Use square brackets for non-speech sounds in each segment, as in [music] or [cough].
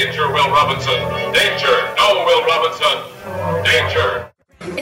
Danger, Will Robinson! Danger! No, Will Robinson! Danger!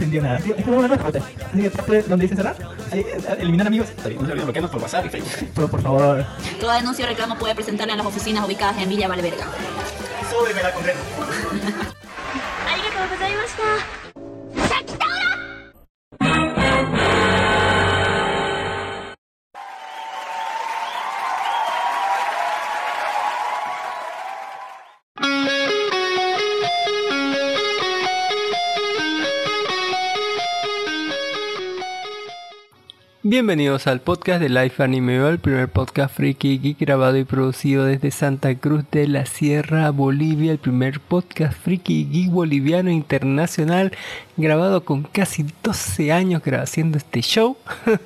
No entendió nada. Es para usted. Así que, ¿puede- ¿dónde dice cerrar? Ahí, eh, eliminar amigos. No se olviden bloquearnos por WhatsApp y Facebook. Pero por favor, Toda denuncia o reclamo puede presentarla en las oficinas ubicadas en Villa Valverga. súbeme la concreta. [laughs] Bienvenidos al podcast de Life Anime, el primer podcast friki geek grabado y producido desde Santa Cruz de la Sierra, Bolivia, el primer podcast friki geek boliviano internacional grabado con casi 12 años haciendo este show [laughs]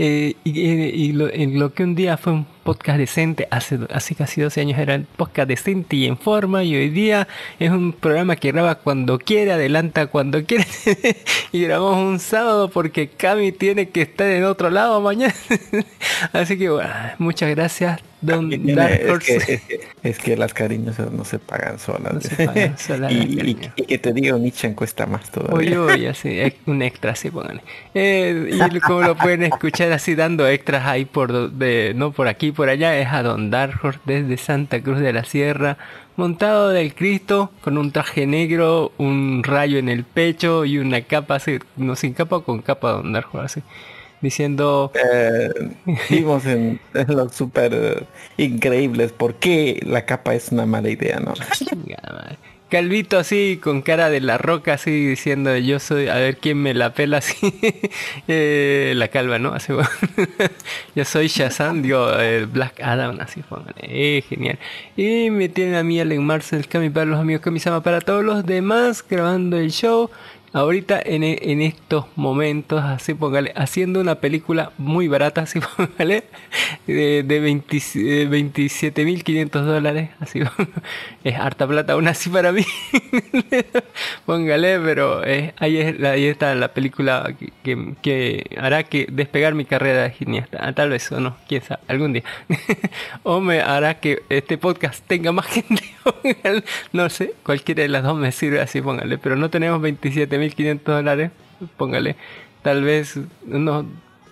Eh, y, eh, y lo, en lo que un día fue un podcast decente, hace, hace casi 12 años era un podcast decente y en forma y hoy día es un programa que graba cuando quiere, adelanta cuando quiere [laughs] y grabamos un sábado porque Cami tiene que estar en otro lado mañana. [laughs] Así que bueno, muchas gracias, Don es, que, es, que, es que las cariñosas no se pagan solas. No se pagan solas las [laughs] y, y- cariñosas. y que te digo, Nietzsche cuesta más todavía. uy, así, ex- un extra, así pónganle. Eh, y como lo pueden escuchar así dando extras ahí por de, no por aquí, por allá, es a Don Dark Horse desde Santa Cruz de la Sierra, montado del Cristo, con un traje negro, un rayo en el pecho y una capa así, no sin capa o con capa Don Dark Horse, así, diciendo Eh, vimos en, en los super eh, increíbles por qué la capa es una mala idea, ¿no? [laughs] Calvito así, con cara de la roca, así diciendo yo soy, a ver quién me la pela así. [laughs] Eh, la calva, ¿no? Así, bueno. [laughs] yo soy Shazam, digo, eh, Black Adam, así, póngale. Eh, genial. Y me tienen a mí, Allen Marcel, Cami para los amigos Kami-sama, para todos los demás, grabando el show. Ahorita en, e- en estos momentos, así póngale, haciendo una película muy barata, [laughs] así póngale, de, de 20 eh, 27.500 dólares, así [laughs] es harta plata aún así para mí, [laughs] póngale, pero eh, ahí, es, ahí está la película que, que- que hará que despegar mi carrera de cineasta, Ah, tal vez o no, quién sabe, algún día, o me hará que este podcast tenga más gente, póngale, no sé, cualquiera de las dos me sirve así, póngale, pero no tenemos 27.500 dólares, póngale, tal vez unos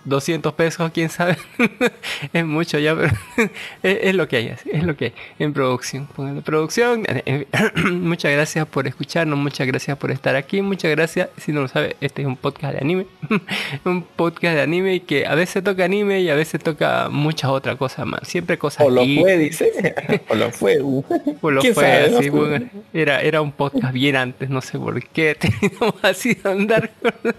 200 pesos, quién sabe, [laughs] es mucho ya, pero [laughs] es, es lo que hay, es lo que hay en producción, póngale producción, eh, eh, [clears throat] muchas gracias por escucharnos, muchas gracias por estar aquí, muchas gracias, si no lo sabe, este es un podcast de anime, [laughs] un podcast de anime que a veces toca anime y a veces toca muchas otras cosas más, siempre cosas O lo geek, fue, dice. O lo fue. uh. o lo ¿Quién fue así, bueno, era, era un podcast bien antes, no sé por qué terminamos así de andar. con-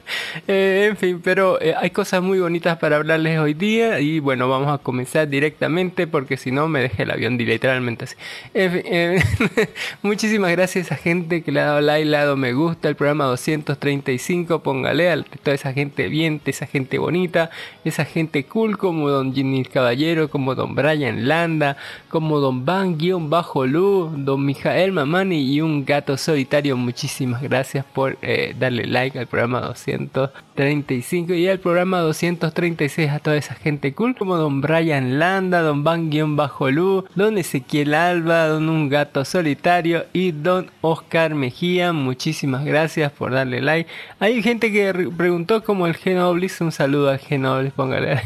Eh, en fin, pero eh, hay cosas muy bonitas para hablarles hoy día y bueno, vamos a comenzar directamente porque si no me dejé el avión literalmente así. Eh, [laughs] muchísimas gracias a gente que le ha dado like, le ha dado me gusta, el programa 235, póngale a toda esa gente bien, esa gente bonita, esa gente cool como don Ginny Caballero, como don Brian Landa, como don Van-Bajo don Mijael Mamani y un gato solitario. Muchísimas gracias por eh, darle like al programa 235 y al programa 236 a toda esa gente cool como don Brian Landa, don Van-Bajo don Ezequiel Alba, don Un Gato Solitario y don Oscar Mejía. Muchísimas gracias por darle like. Hay gente que preguntó como el Genoblis, un saludo al Genoblis, póngale,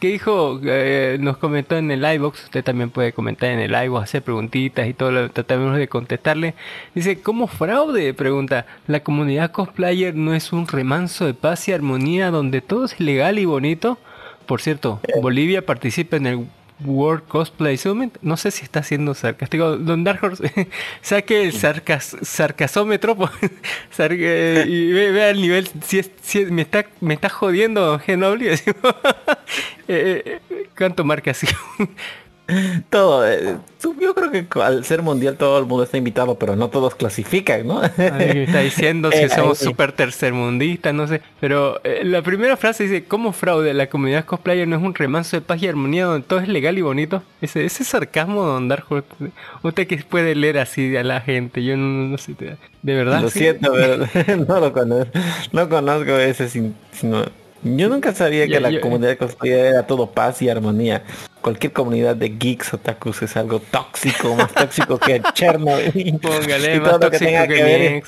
que dijo, eh, nos comentó en el iBox, usted también puede comentar en el iBox, hacer preguntitas y todo lo tratamos de contestarle. Dice, ¿cómo fraude? Pregunta, ¿la comunidad cosplayer no es un remanso de paz y armonía donde todo es legal y bonito? Por cierto, Bolivia participa en el World Cosplay Summit. No sé si está siendo sarcástico. Don Dark Horse, [laughs] saque el sarcas, sarcasómetro [laughs] y ve, el nivel. Si, si me, está, me está jodiendo Genobli. [laughs] Eh, eh, ¿Cuánto marca así? [laughs] Todo, eh, yo creo que al ser mundial todo el mundo está invitado, pero no todos clasifican, ¿no? está diciendo [laughs] si somos súper tercermundistas, no sé. Pero eh, la primera frase dice, ¿cómo fraude? La comunidad cosplayer no es un remanso de paz y armonía donde todo es legal y bonito. Ese, ese sarcasmo de Don usted que puede leer así a la gente, yo no, sé, de verdad. Lo siento, pero [laughs] no lo conozco, no conozco ese sin, sino yo nunca sabía que la comunidad cosplayer era todo paz y armonía. Cualquier comunidad de geeks o takus es algo tóxico, más tóxico que [laughs] Chernobyl. Póngale, y todo lo que tenga que, ver,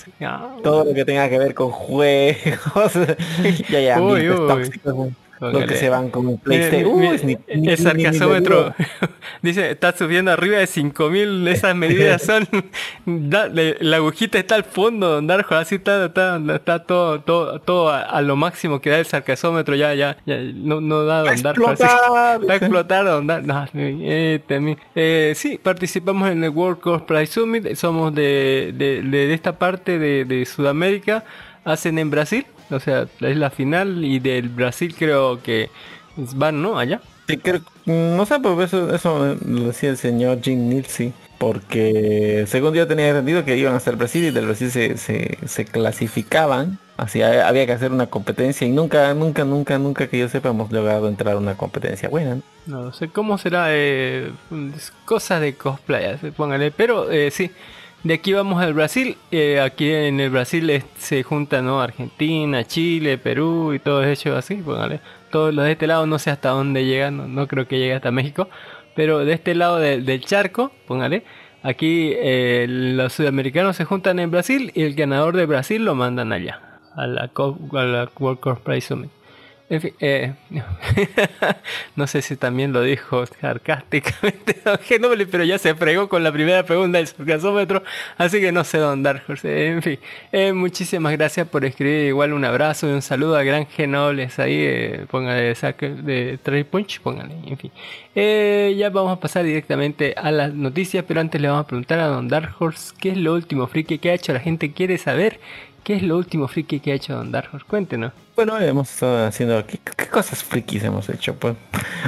todo lo que tenga que ver con juegos. [laughs] ya, ya, uy, uy. Los que se van con PlayStation. el sarcasómetro dice, está subiendo arriba de 5000. Esas medidas son. [laughs] la agujita está al fondo, don Darjo. Así está, está, está todo, todo, todo a, lo máximo que da el sarcasómetro. Ya, ya, ya no, no da don Darjo. [laughs] Explotar don Darjo. Eh, eh, sí, participamos en el World Cosplay Summit. Somos de, de, de esta parte de, de Sudamérica. Hacen en Brasil o sea, es la final y del Brasil creo que van, ¿no? Allá. Sí, creo, no sé, pues eso, eso lo decía el señor Jim Nilsey. Porque según yo tenía entendido que iban hasta el Brasil y del Brasil se, se, clasificaban. Así había que hacer una competencia y nunca, nunca, nunca, nunca que yo sepa hemos logrado entrar a una competencia buena. No, sé cómo será, eh, cosas de cosplay, póngale, pero eh, sí, de aquí vamos al Brasil. Eh, aquí en el Brasil se juntan. Argentina, Chile, Perú y todo eso así. Póngale. Todos los de este lado no sé hasta dónde llegan, no, creo que llegue hasta México. Pero de este lado del charco, póngale. Aquí eh, los sudamericanos se juntan en Brasil y el ganador de Brasil lo mandan allá, a la, la World Cup Summit. En fin, eh, [laughs] no sé si también lo dijo sarcásticamente [laughs] Genobli, pero ya se fregó con la primera pregunta del sarcasómetro, así que no sé dónde andar. En fin, eh, muchísimas gracias por escribir. Igual un abrazo y un saludo a Gran Genobles ahí. Eh, póngale saque de Trade Punch, póngale, en fin. Eh, ya vamos a pasar directamente a las noticias, pero antes le vamos a preguntar a Don Dark Horse qué es lo último friki que ha hecho. La gente quiere saber qué es lo último friki que ha hecho Don Dark. Cuéntenos. Bueno, hemos estado haciendo, ¿qué, cosas frikis hemos hecho? Pues,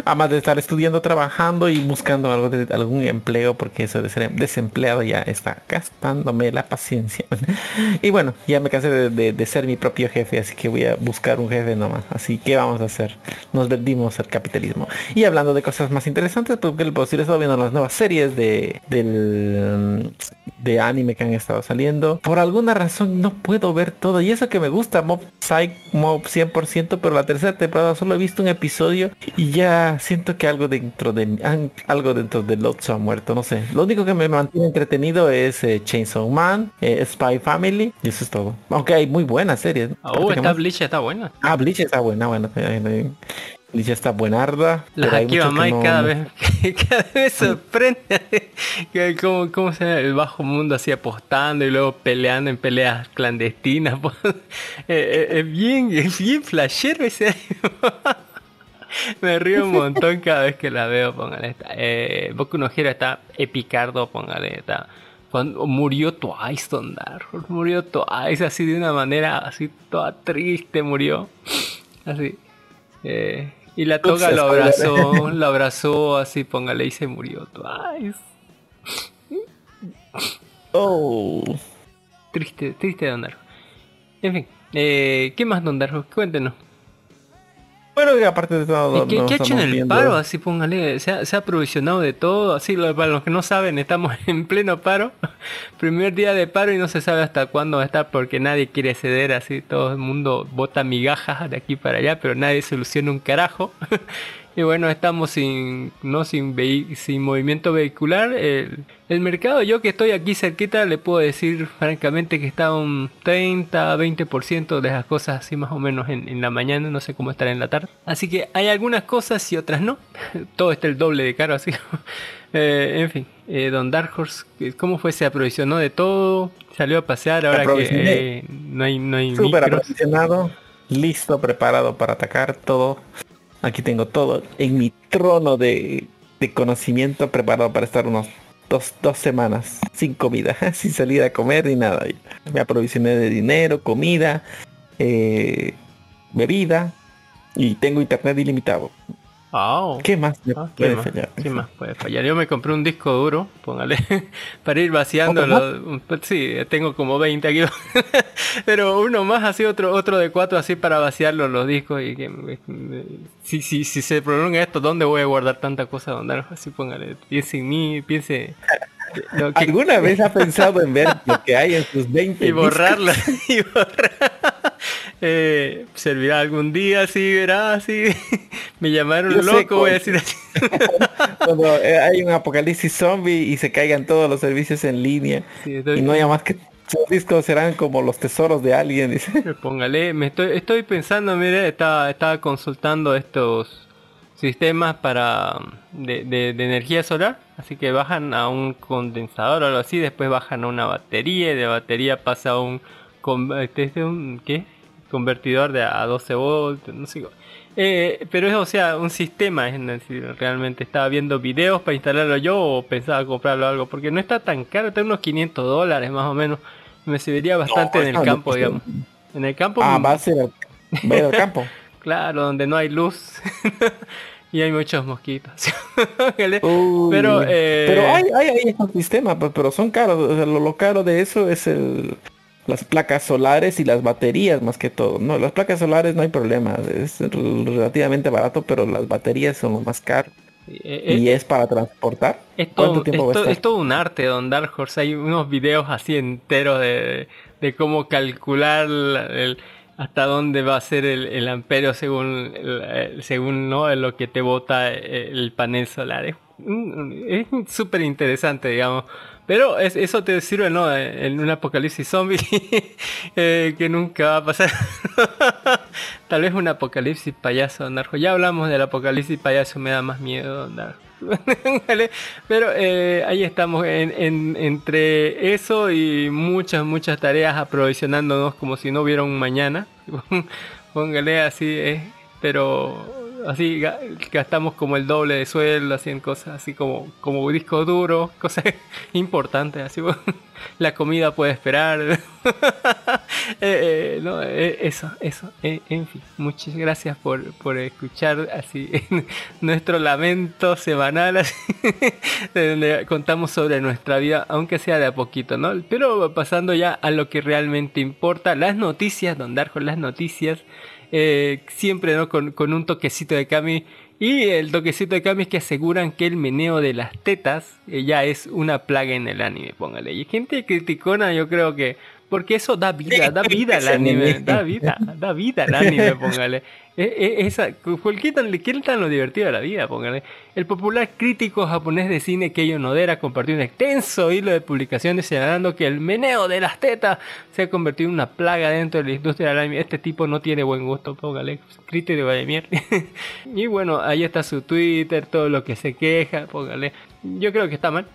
además de estar estudiando, trabajando y buscando algo de algún empleo, porque eso de ser desempleado ya está gastándome la paciencia. [laughs] y bueno, ya me cansé de, ser mi propio jefe, así que voy a buscar un jefe nomás. Así que vamos a hacer, nos vendimos al capitalismo. Y hablando de cosas más interesantes, pues que el posible estado viendo las nuevas series de del de anime que han estado saliendo. Por alguna razón no puedo ver todo. Y eso que me gusta, Mob Psych, Mob 100%, pero la tercera temporada solo he visto un episodio y ya siento que algo dentro de algo dentro de Lotso ha muerto, no sé. Lo único que me mantiene entretenido es eh, Chainsaw Man, eh, Spy Family y eso es todo. Aunque hay muy buenas series. Oh, esta Bleach está buena. Ah, Bleach está buena, bueno. Ya está buenarda. La aquí mamá y cada vez [laughs] cada vez sorprende [laughs] cómo, cómo se el bajo mundo así apostando y luego peleando en peleas clandestinas. [laughs] Eh, eh, es, bien, es bien flashero ese Me río un montón cada vez que la veo, póngale esta. Eh, Boku no está epicardo, póngale esta. Cuando murió Twice, Don Dark, murió Twice así de una manera así toda triste, murió. Así. Eh, y la toga lo abrazó, [laughs] lo abrazó así, póngale, y se murió. Ay, Oh. triste, triste Don Darjo. En fin, eh, ¿qué más Don Darjo? Cuéntenos. Bueno, y aparte de todo, ¿Y ¿Qué, nos qué ha hecho en estamos el viendo- paro? Así póngale, se ha, se ha aprovisionado de todo. Así, lo- para los que no saben, estamos [laughs] en pleno paro. [laughs] Primer día de paro y no se sabe hasta cuándo va a estar porque nadie quiere ceder. Así, todo el mundo bota migajas de aquí para allá, pero nadie soluciona un carajo. [laughs] y bueno, estamos sin, no sin, sin movimiento vehicular. El, el mercado, yo que estoy aquí cerquita, le puedo decir francamente que está un 30, 20% de las cosas así más o menos en, en la mañana, no sé cómo estará en la tarde. Así que hay algunas cosas y otras no. [laughs] Todo está el doble de caro así. [laughs] Eh, en fin, eh, Don Dark Horse, ¿cómo fue? Se aprovisionó de todo, salió a pasear ahora que eh, no hay, no hay Súper aprovisionado, listo, preparado para atacar todo. Aquí tengo todo en mi trono de, conocimiento preparado para estar unos dos, dos semanas sin comida, [laughs] sin salir a comer ni nada. Me aprovisioné de dinero, comida, eh, bebida y tengo internet ilimitado. Ah, ¿Qué más me Ah, ¿qué puede más? fallar? ¿Qué más puede fallar? Yo me compré un disco duro, póngale, [laughs] para ir vaciando. ¿Otro sí, tengo como 20 aquí. [laughs] Pero uno más, así, otro otro de cuatro, así para vaciarlo los discos. Y que me- si, si, si se prolonga esto, ¿dónde voy a guardar tanta cosa? Don Así póngale, piense en mí, piense. lo que- ¿Alguna vez ha pensado en ver [laughs] lo que hay en sus 20 y borrarla y borrar. Eh, servirá algún día, sí, verá, sí. [laughs] Me llamaron Yo loco, voy a decir así. [laughs] Cuando eh, hay un apocalipsis zombie y se caigan todos los servicios en línea Sí, estoy- y no haya más que sus discos serán como los tesoros de alguien. dice. [laughs] Póngale, me estoy, estoy pensando, mire, estaba, estaba consultando estos sistemas para de, de- de energía solar, así que bajan a un condensador o algo así, después bajan a una batería y de batería pasa a un, con- este es un ¿qué? Convertidor de a 12 voltios, no sé. Eh, pero es, o sea, un sistema, es decir, realmente estaba viendo videos para instalarlo yo o pensaba comprarlo algo, porque no está tan caro, está unos 500 dólares más o menos. Me serviría bastante en el campo, digamos. En el campo, Ah, mm, va a ser campo. [laughs] claro, donde no hay luz [laughs] y hay muchos mosquitos. [laughs] Uy. pero, eh, pero hay, hay, hay esos sistemas, pues, pero son caros. O sea, lo, lo caro de eso es el las placas solares y las baterías más que todo. No, las placas solares no hay problema. Es relativamente barato, pero las baterías son lo más caro. eh, y es para transportar. Es todo, ¿Cuánto tiempo es es todo un arte, Don Dark Horse. Hay unos videos así enteros de, de cómo calcular el- hasta dónde va a ser el, el amperio según el- según no lo que te bota el panel solar. Es súper interesante, digamos. Pero es- eso te sirve, ¿no? En un apocalipsis zombie [laughs] eh, que nunca va a pasar. [laughs] Tal vez un apocalipsis payaso, Don Darjo. Ya hablamos del apocalipsis payaso, me da más miedo. Vale, [laughs] Pero eh, ahí estamos en, en- entre eso y muchas, muchas tareas aprovisionándonos como si no hubiera un mañana. Póngale así, eh, pero así ga- gastamos como el doble de sueldo, así en cosas así como, como disco duro, [laughs] cosas importantes, así la comida puede esperar. [laughs] Eh, eh, no, eh, eso, eso, eh, en fin, muchas gracias por, por escuchar así nuestro lamento semanal, así, [laughs] de donde contamos sobre nuestra vida, aunque sea de a poquito, ¿no? Pero pasando ya a lo que realmente importa, las noticias, don Darjo, las noticias, eh, siempre ¿no? con, con un toquecito de Cami. Y el toquecito de Cami es que aseguran que el meneo de las tetas eh, ya es una plaga en el anime, póngale. Y gente criticona, yo creo que. Porque eso da vida, [laughs] da vida al anime, da vida, da vida al anime, [laughs] póngale. Eh, eh, esa, ¿qué tan, qué tan lo divertido de la vida, póngale. El popular crítico japonés de cine Keiyo Nodera compartió un extenso hilo de publicaciones señalando que el meneo de las tetas se ha convertido en una plaga dentro de la industria del anime. Este tipo no tiene buen gusto, póngale, crítico de mierda. [laughs] y bueno, ahí está su Twitter, todo lo que se queja, póngale. Yo creo que está mal.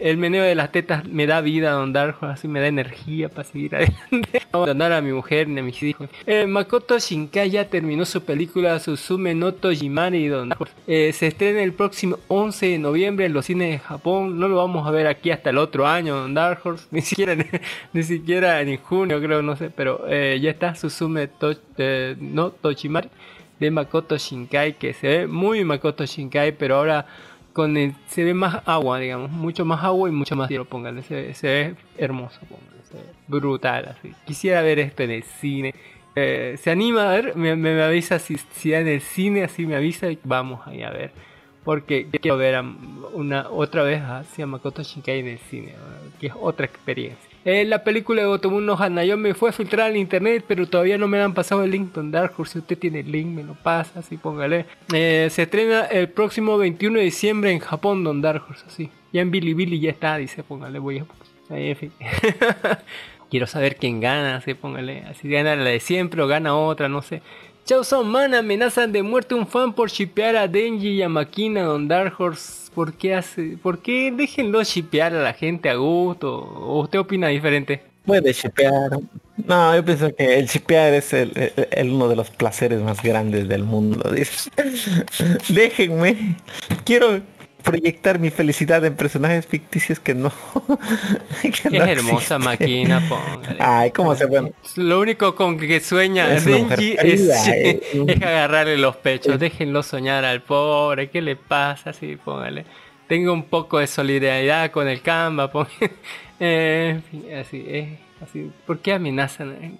El meneo de las tetas me da vida, don Darjo, así me da energía para seguir [laughs] adelante. No voy a mi mujer ni a mis hijos. Eh, Makoto Shinkai ya terminó su película Susume no Tojimari, don Darjo. Eh, se estrena el próximo 11 de noviembre en los cines de Japón. No lo vamos a ver aquí hasta el otro año, don Dark Horse. [laughs] Ni siquiera, [laughs] ni siquiera en junio, creo, no sé. Pero eh, ya está Susume to, eh, no Tojimari. de Makoto Shinkai, que se ve muy Makoto Shinkai, pero ahora se ve más agua, digamos, mucho más agua y mucho más cielo, póngale, se, ve- hermoso, ve brutal, así. Quisiera ver esto en el cine. Eh, se anima a ver, me, me- avisa si, si en el cine, así me avisa vamos ahí a ver. Porque quiero ver a una otra vez hacia Makoto Shinkai en el cine, que es otra experiencia. Eh, la película de Otomu no Hanayome fue filtrada en internet, pero todavía no me han pasado el link Don Dark Horse. Si usted tiene el link, me lo pasa, así póngale. Eh, se estrena el próximo 21 de diciembre en Japón, Don Dark Horse, así. Ya en Bilibili ya está, dice, póngale, voy a... Ahí, en fin. Quiero saber quién gana, así póngale. Así gana la de siempre o gana otra, no sé. Chao Man amenazan de muerte un fan por shipear a Denji y a Makina Don Dark Horse. ¿Por qué hace? ¿Por qué déjenlo shipear a la gente a gusto? ¿O usted opina diferente? Puede shipear. No, yo pienso que el shipear es el, uno de los placeres más grandes del mundo. [laughs] Déjenme. Quiero proyectar mi felicidad en personajes ficticios que no. [laughs] que Es no hermosa. Makina, [laughs] póngale. Ay, cómo se puede. Lo único con que sueña Es Denji eh. [laughs] es agarrarle los pechos. Déjenlo soñar al pobre. ¿Qué le pasa? Así, póngale. Tengo un poco de solidaridad con el Canva. póngale. Eh, así, eh, así. ¿Por qué amenazan?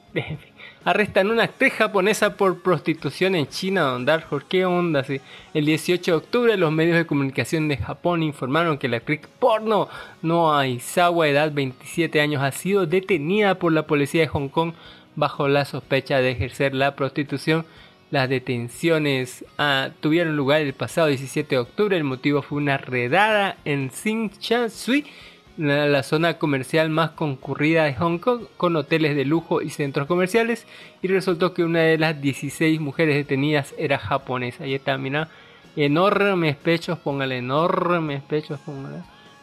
Arrestan una actriz japonesa por prostitución en China, Don Dark Horse. ¿Qué onda? Así? El 18 de octubre los medios de comunicación de Japón informaron que la actriz porno Noa Aizawa, de edad 27 años, ha sido detenida por la policía de Hong Kong bajo la sospecha de ejercer la prostitución. Las detenciones ah, tuvieron lugar el pasado 17 de octubre. El motivo fue una redada en Sui, la, zona comercial más concurrida de Hong Kong, con hoteles de lujo y centros comerciales. Y resultó que una de las 16 mujeres detenidas era japonesa. Ahí está, mira, enormes pechos, póngale enormes pechos, póngale.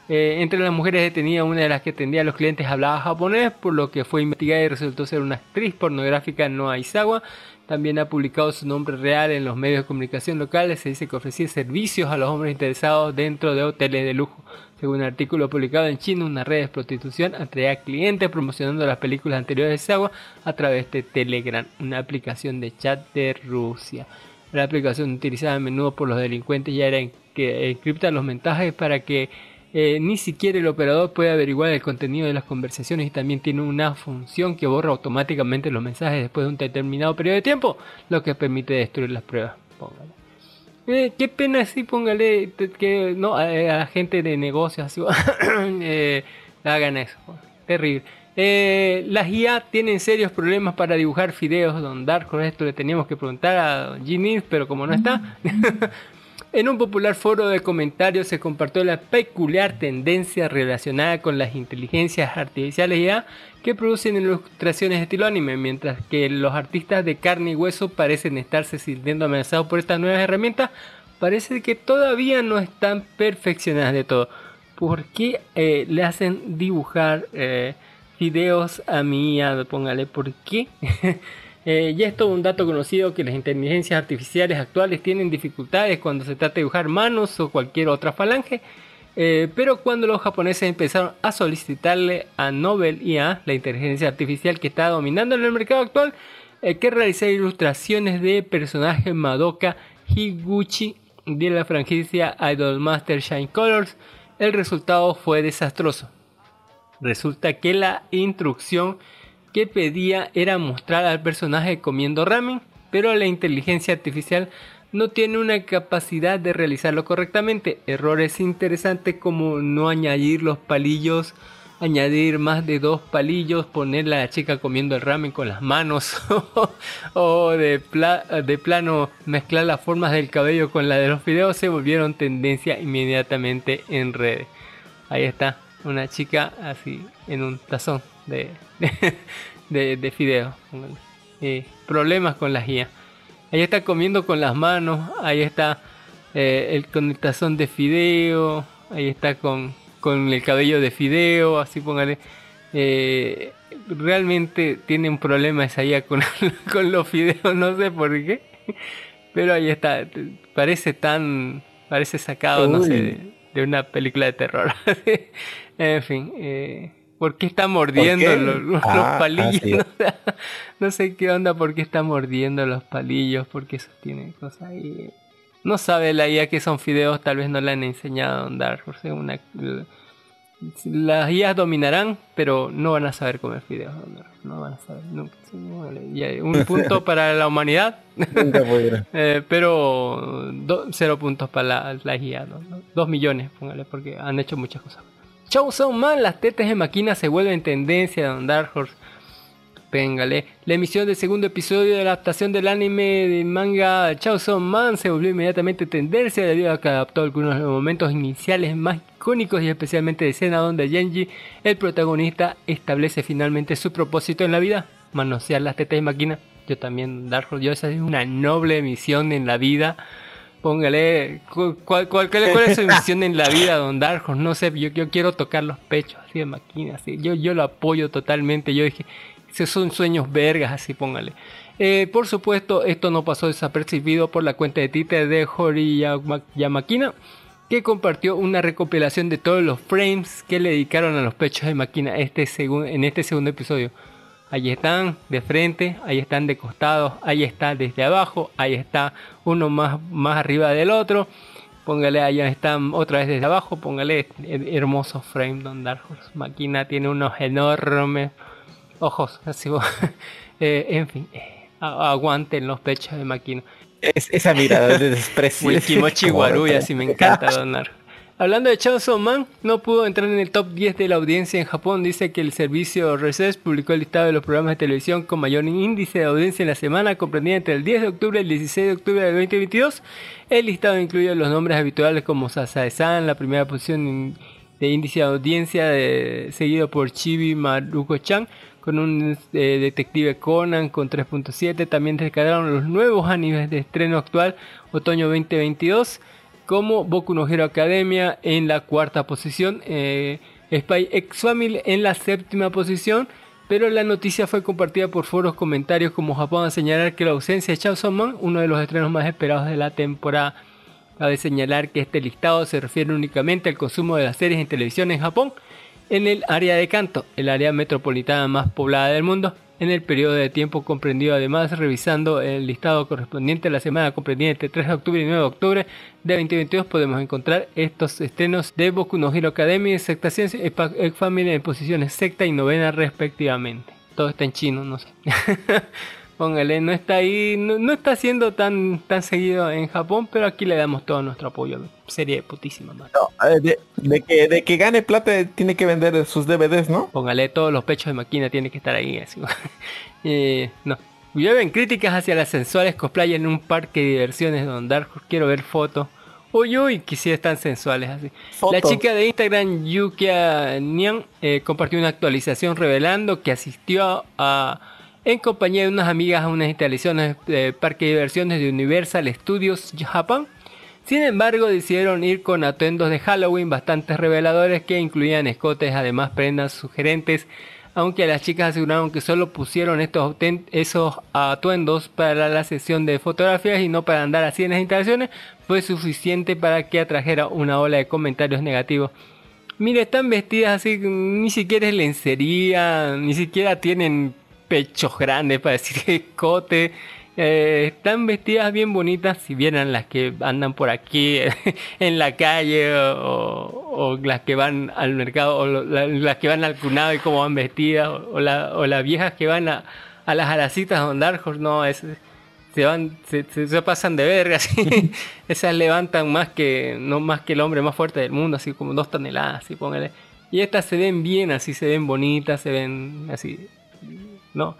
Eh, entre las mujeres detenidas, una de las que atendía a los clientes hablaba japonés, por lo que fue investigada y resultó ser una actriz pornográfica no Aizawa. También ha publicado su nombre real en los medios de comunicación locales. Se dice que ofrecía servicios a los hombres interesados dentro de hoteles de lujo. Según un artículo publicado en China, una red de prostitución atraía clientes promocionando las películas anteriores de Aizawa a través de Telegram, una aplicación de chat de Rusia. La aplicación utilizada a menudo por los delincuentes ya era que encripta los mensajes para que eh, ni siquiera el operador puede averiguar el contenido de las conversaciones y también tiene una función que borra automáticamente los mensajes después de un determinado periodo de tiempo, lo que permite destruir las pruebas. Póngale. Eh, qué pena sí, póngale que no a, a la gente de negocios así, [coughs] eh, hagan eso. Terrible. Eh, las IA tienen serios problemas para dibujar fideos, Don Darko. Esto le teníamos que preguntar a Ginny, pero como no está. [laughs] En un popular foro de comentarios se compartió la peculiar tendencia relacionada con las inteligencias artificiales IA que producen ilustraciones de estilo anime, mientras que los artistas de carne y hueso parecen estarse sintiendo amenazados por estas nuevas herramientas, parece que todavía no están perfeccionadas de todo. ¿Por qué eh, le hacen dibujar eh, videos a mi IA? Póngale, ¿por qué? [laughs] Eh, ya es todo un dato conocido que las inteligencias artificiales actuales tienen dificultades cuando se trata de dibujar manos o cualquier otra falange. Eh, pero cuando los japoneses empezaron a solicitarle a Nobel IA, la inteligencia artificial que está dominando en el mercado actual, eh, que realizara ilustraciones de personajes Madoka Higuchi de la franquicia Idolmaster Shine Colors, el resultado fue desastroso. Resulta que la instrucción que pedía era mostrar al personaje comiendo ramen, pero la inteligencia artificial no tiene una capacidad de realizarlo correctamente. Errores interesantes como no añadir los palillos, añadir más de dos palillos, poner a la chica comiendo el ramen con las manos [laughs] o de, de plano mezclar las formas del cabello con la de los videos se volvieron tendencia inmediatamente en redes. Ahí está, una chica así en un tazón de, [laughs] de, de fideo. Eh, problemas con las guías. Ahí está comiendo con las manos. Ahí está eh, el, con el tazón de fideo. Ahí está con, con el cabello de fideo. Así póngale. Eh, realmente tiene un problema esa guía con, [laughs] con los fideos. No sé por qué. Pero ahí está. Parece tan. Parece sacado, no sé, de, de una película de terror. [laughs] en fin. ¿Por qué está mordiendo qué? los, los Ah, palillos? [laughs] No, sé qué onda, por qué está mordiendo los palillos, porque sostiene cosas ahí. No sabe la IA que son fideos, tal vez no le han enseñado a andar. Por ser una, las IAs dominarán, pero no van a saber comer fideos. No, no van a saber nunca. Un [laughs] punto para la humanidad, [laughs] eh, pero do- cero puntos para la, la. Dos millones, póngale, porque han hecho muchas cosas. Chau son man, las tetas de máquina se vuelven tendencia Don Dark Horse. Péngale. La emisión del segundo episodio de la adaptación del anime de manga Chao Son Man se volvió inmediatamente tendencia debido a que adaptó algunos de los momentos iniciales más icónicos y especialmente de escena donde Genji, el protagonista, establece finalmente su propósito en la vida, manosear las tetas de máquina. Yo también, Dark yo esa es una noble misión en la vida. Póngale, ¿cu- ¿cuál, cuál, cuál- cuál es su misión en la vida, Don Horse? No sé, yo, yo quiero tocar los pechos así de máquina, así. Yo, yo lo apoyo totalmente. Yo dije, esos son sueños vergas, así póngale. Eh, por supuesto, esto no pasó desapercibido por la cuenta de Twitter de Hori Yama- Yamakina, que compartió una recopilación de todos los frames que le dedicaron a los pechos de máquina este en este segundo episodio. Ahí están de frente, ahí están de costados, ahí está desde abajo, ahí está uno más, más arriba del otro. Póngale, allá están otra vez desde abajo, póngale her- hermoso frame Don Dark Horse. Máquina tiene unos enormes ojos, así. [laughs] Eh, en fin, eh, aguanten los pechos de Máquina. Es- esa mirada de [laughs] desprecio. Wikimochi Como- Waruya, si me encanta donar. [laughs] Hablando de Chainsaw Man, no pudo entrar en el top 10 de la audiencia en Japón. Dice que el servicio Recess publicó el listado de los programas de televisión con mayor índice de audiencia en la semana, comprendida entre el 10 de octubre y el 16 de octubre del 2022. El listado incluye los nombres habituales como Sasae-san, la primera posición de índice de audiencia, de- seguido por Chibi Maruko-chan, con un eh, detective Conan con 3.7. También destacaron los nuevos animes de estreno actual, otoño 2022 como Boku no Hero Academia en la cuarta posición, eh, Spy X Family en la séptima posición, pero la noticia fue compartida por foros comentarios como Japón a señalar que la ausencia de Chainsaw Man, uno de los estrenos más esperados de la temporada, cabe señalar que este listado se refiere únicamente al consumo de las series en televisión en Japón, en el área de Kanto, el área metropolitana más poblada del mundo, en el periodo de tiempo comprendido además revisando el listado correspondiente a la semana comprendida entre 3 de octubre y 9 de octubre de 2022 podemos encontrar estos estrenos de Boku no Hero Academy, Secta Ciencia y Family en posiciones sexta y novena respectivamente. Todo está en chino, no sé. [laughs] Póngale, no está ahí, no, no está siendo tan, tan seguido en Japón, pero aquí le damos todo nuestro apoyo. Serie putísima, man. No, de, de que, de que gane plata tiene que vender sus DVDs, ¿no? Póngale todos los pechos de máquina, tiene que estar ahí. Así. [laughs] Eh, no. Llueven críticas hacia las sensuales cosplay en un parque de diversiones donde Dark. Quiero ver fotos. Uy, uy, que sí están sensuales así. La chica de Instagram, Yukia Nian, eh, compartió una actualización revelando que asistió a, en compañía de unas amigas a unas instalaciones de parque de diversiones de Universal Studios Japan. Sin embargo, decidieron ir con atuendos de Halloween bastante reveladores que incluían escotes, además prendas sugerentes, aunque las chicas aseguraron que solo pusieron estos esos atuendos para la sesión de fotografías y no para andar así en las instalaciones, fue suficiente para que atrajera una ola de comentarios negativos. Mire, están vestidas así, ni siquiera es lencería, ni siquiera tienen pechos grandes para decir escote. Eh, están vestidas bien bonitas, si vieran las que andan por aquí [laughs] en la calle o, las que van al mercado o las que van al cunado y cómo van vestidas o, o la- o las viejas que van a, a las aracitas Don Dark Horse, no, se van, se, pasan de verga, [laughs] esas levantan más que, no más que el hombre más fuerte del mundo, así como dos toneladas, así póngale. Y estas se ven bien, así se ven bonitas, se ven así, no,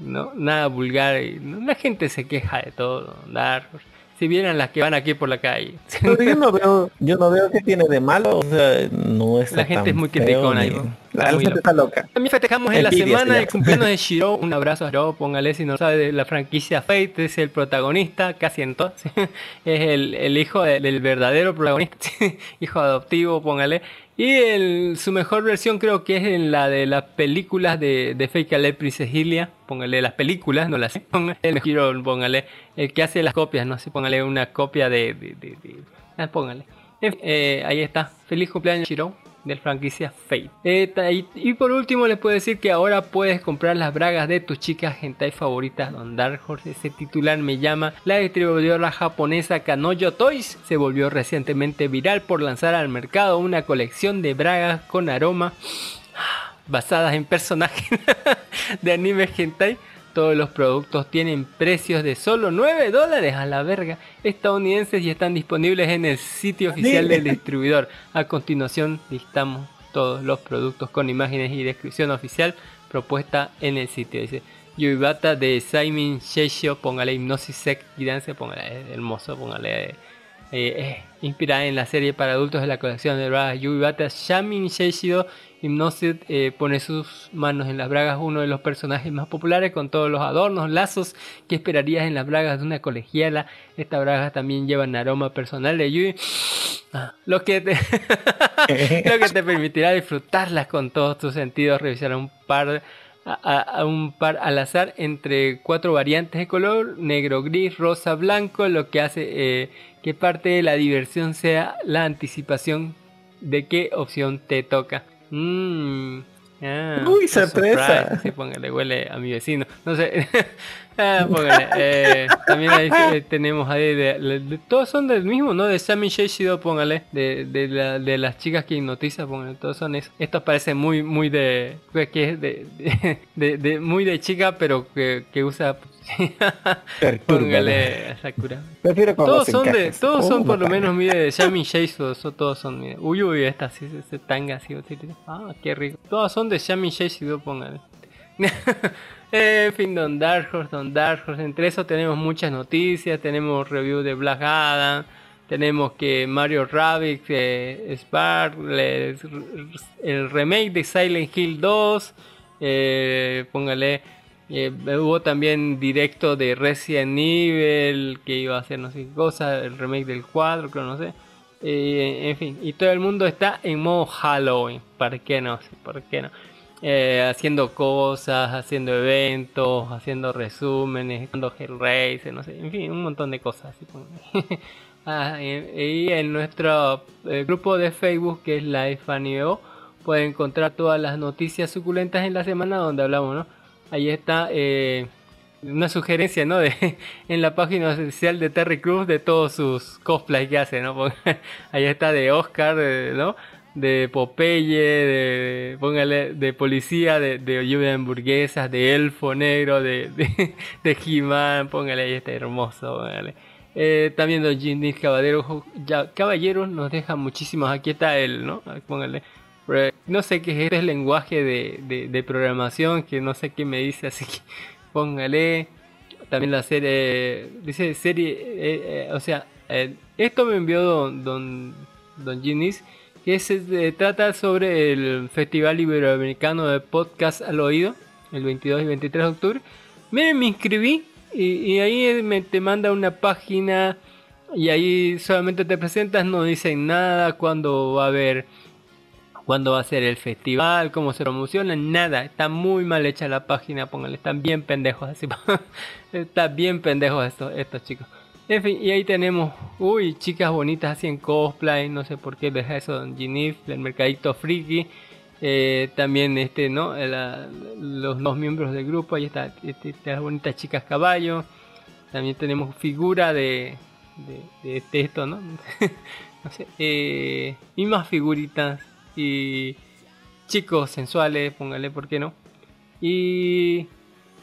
no, nada vulgar. y- no, la gente se queja de todo, Horse. Si vieran las que van aquí por la calle. Pero yo no veo, yo no veo que tiene de malo, o sea, no es La gente es muy criticona ahí, La, gente está loca. También festejamos en la semana el cumpleaños de Shiro. Un abrazo a Shiro, póngale si no sabe de la franquicia Fate, es el protagonista, casi en todo. ¿sí? [laughs] Es el, el hijo de- del verdadero protagonista, [laughs] hijo adoptivo, póngale. Y el- su mejor versión creo que es en la de las películas de, de Fake Ale Princess Hylia. Póngale las películas, no las [laughs] el Shiro, póngale el que hace las copias, no sé, póngale una copia de. de, ah, póngale. Eh, ahí está. Feliz cumpleaños, Shiro. Del franquicia Fate. Eh, y, por último les puedo decir que ahora puedes comprar las bragas de tus chicas hentai favoritas Don Dark Horse. Ese titular me llama. La distribuidora japonesa Kanojo Toys se volvió recientemente viral por lanzar al mercado una colección de bragas con aroma basadas en personajes [laughs] de anime hentai. Todos los productos tienen precios de solo 9 dólares a la verga estadounidenses y están disponibles en el sitio oficial del [laughs] distribuidor. A continuación listamos todos los productos con imágenes y descripción oficial propuesta en el sitio. Dice Yuibata de Saimin Sheishio, póngale Hipnosis Sec Guidance, póngale eh, hermoso, póngale eh, eh, inspirada en la serie para adultos de la colección de Yubata Shamin Sheishido Hypnosis eh, pone sus manos en las bragas uno de los personajes más populares con todos los adornos, lazos que esperarías en las bragas de una colegiala. Estas bragas también llevan aroma personal de Yui. Ah, Lo que, te [laughs] lo que te permitirá disfrutarlas con todos tus sentidos, revisar un par a, a- un par al azar entre cuatro variantes de color, negro, gris, rosa, blanco, lo que hace eh, que parte de la diversión sea la anticipación de qué opción te toca. Mm, ah, Uy, sorpresa. Sí, póngale, huele a mi vecino. No sé. [laughs] Ah, póngale, eh, también ahí eh, tenemos ahí de, de- de- todos son del mismo, ¿no? De Sammy Shido, póngale, de, de, la- de las chicas que hipnotiza, póngale, todos son eso. Estos parecen muy, muy de, que es [laughs] de, muy de chica, pero que, que usa. [laughs] póngale, a Sakura. Prefiero Todos son de, todos Oh, son por lo menos mire Sheiso, [laughs] so- todos son mire. Uy uy esta sí se tanga así, ah qué rico. Todos son de Shami Sheiso, póngale. [laughs] Eh, en fin, Don Dark Horse, Don Dark Horse. Entre eso tenemos muchas noticias, tenemos review de Black Adam, tenemos que Mario Rabbit, eh, Spark, el remake de Silent Hill 2, eh, póngale, eh, hubo también directo de Resident Evil que iba a hacer no sé qué cosa, el remake del 4, creo, no sé. Eh, en fin, y todo el mundo está en modo Halloween, ¿por qué no? ¿Por qué no? Eh, haciendo cosas, haciendo eventos, haciendo resúmenes, haciendo Hellraiser, no sé, en fin, un montón de cosas. [laughs] Ah, y, y en nuestro eh, grupo de Facebook que es Live Anime pueden encontrar todas las noticias suculentas en la semana donde hablamos, ¿no? Ahí está eh, una sugerencia, ¿no? [laughs] De, en la página oficial de Terry Cruz de todos sus cosplays que hace, ¿no? [laughs] Ahí está de Oscar, ¿no? De Popeye, de, póngale, de policía, de, lluvia de hamburguesas, de elfo negro, de, [laughs] de, de He-Man, póngale ahí está hermoso, póngale. Eh, también Don Ginny Caballero, ya, Caballero nos deja muchísimos, aquí está él, ¿no? Póngale. No sé qué es este lenguaje de, de, programación, que no sé qué me dice, [laughs] así que póngale. También la serie, dice serie, eh, eh, o sea, eh, esto me envió Don, don, don Ginis, que se trata sobre el Festival Iberoamericano de Podcast al Oído, el 22 y 23 de octubre. Miren, me inscribí y, ahí me, te manda una página y ahí solamente te presentas, no dicen nada, cuándo va a haber, cuándo va a ser el festival, cómo se promociona, nada. Está muy mal hecha la página, póngale, están bien pendejos así. [laughs] Está bien pendejos estos, estos chicos. En fin, y ahí tenemos, uy, chicas bonitas así en cosplay, no sé por qué deja eso Don Ginif, del mercadito friki. Eh, también este, ¿no? Los dos miembros del grupo, ahí está, este, estas bonitas chicas caballo. También tenemos figura de, de, de esto, ¿no? [laughs] no sé, eh, y más figuritas y chicos sensuales, póngale, ¿por qué no? Y,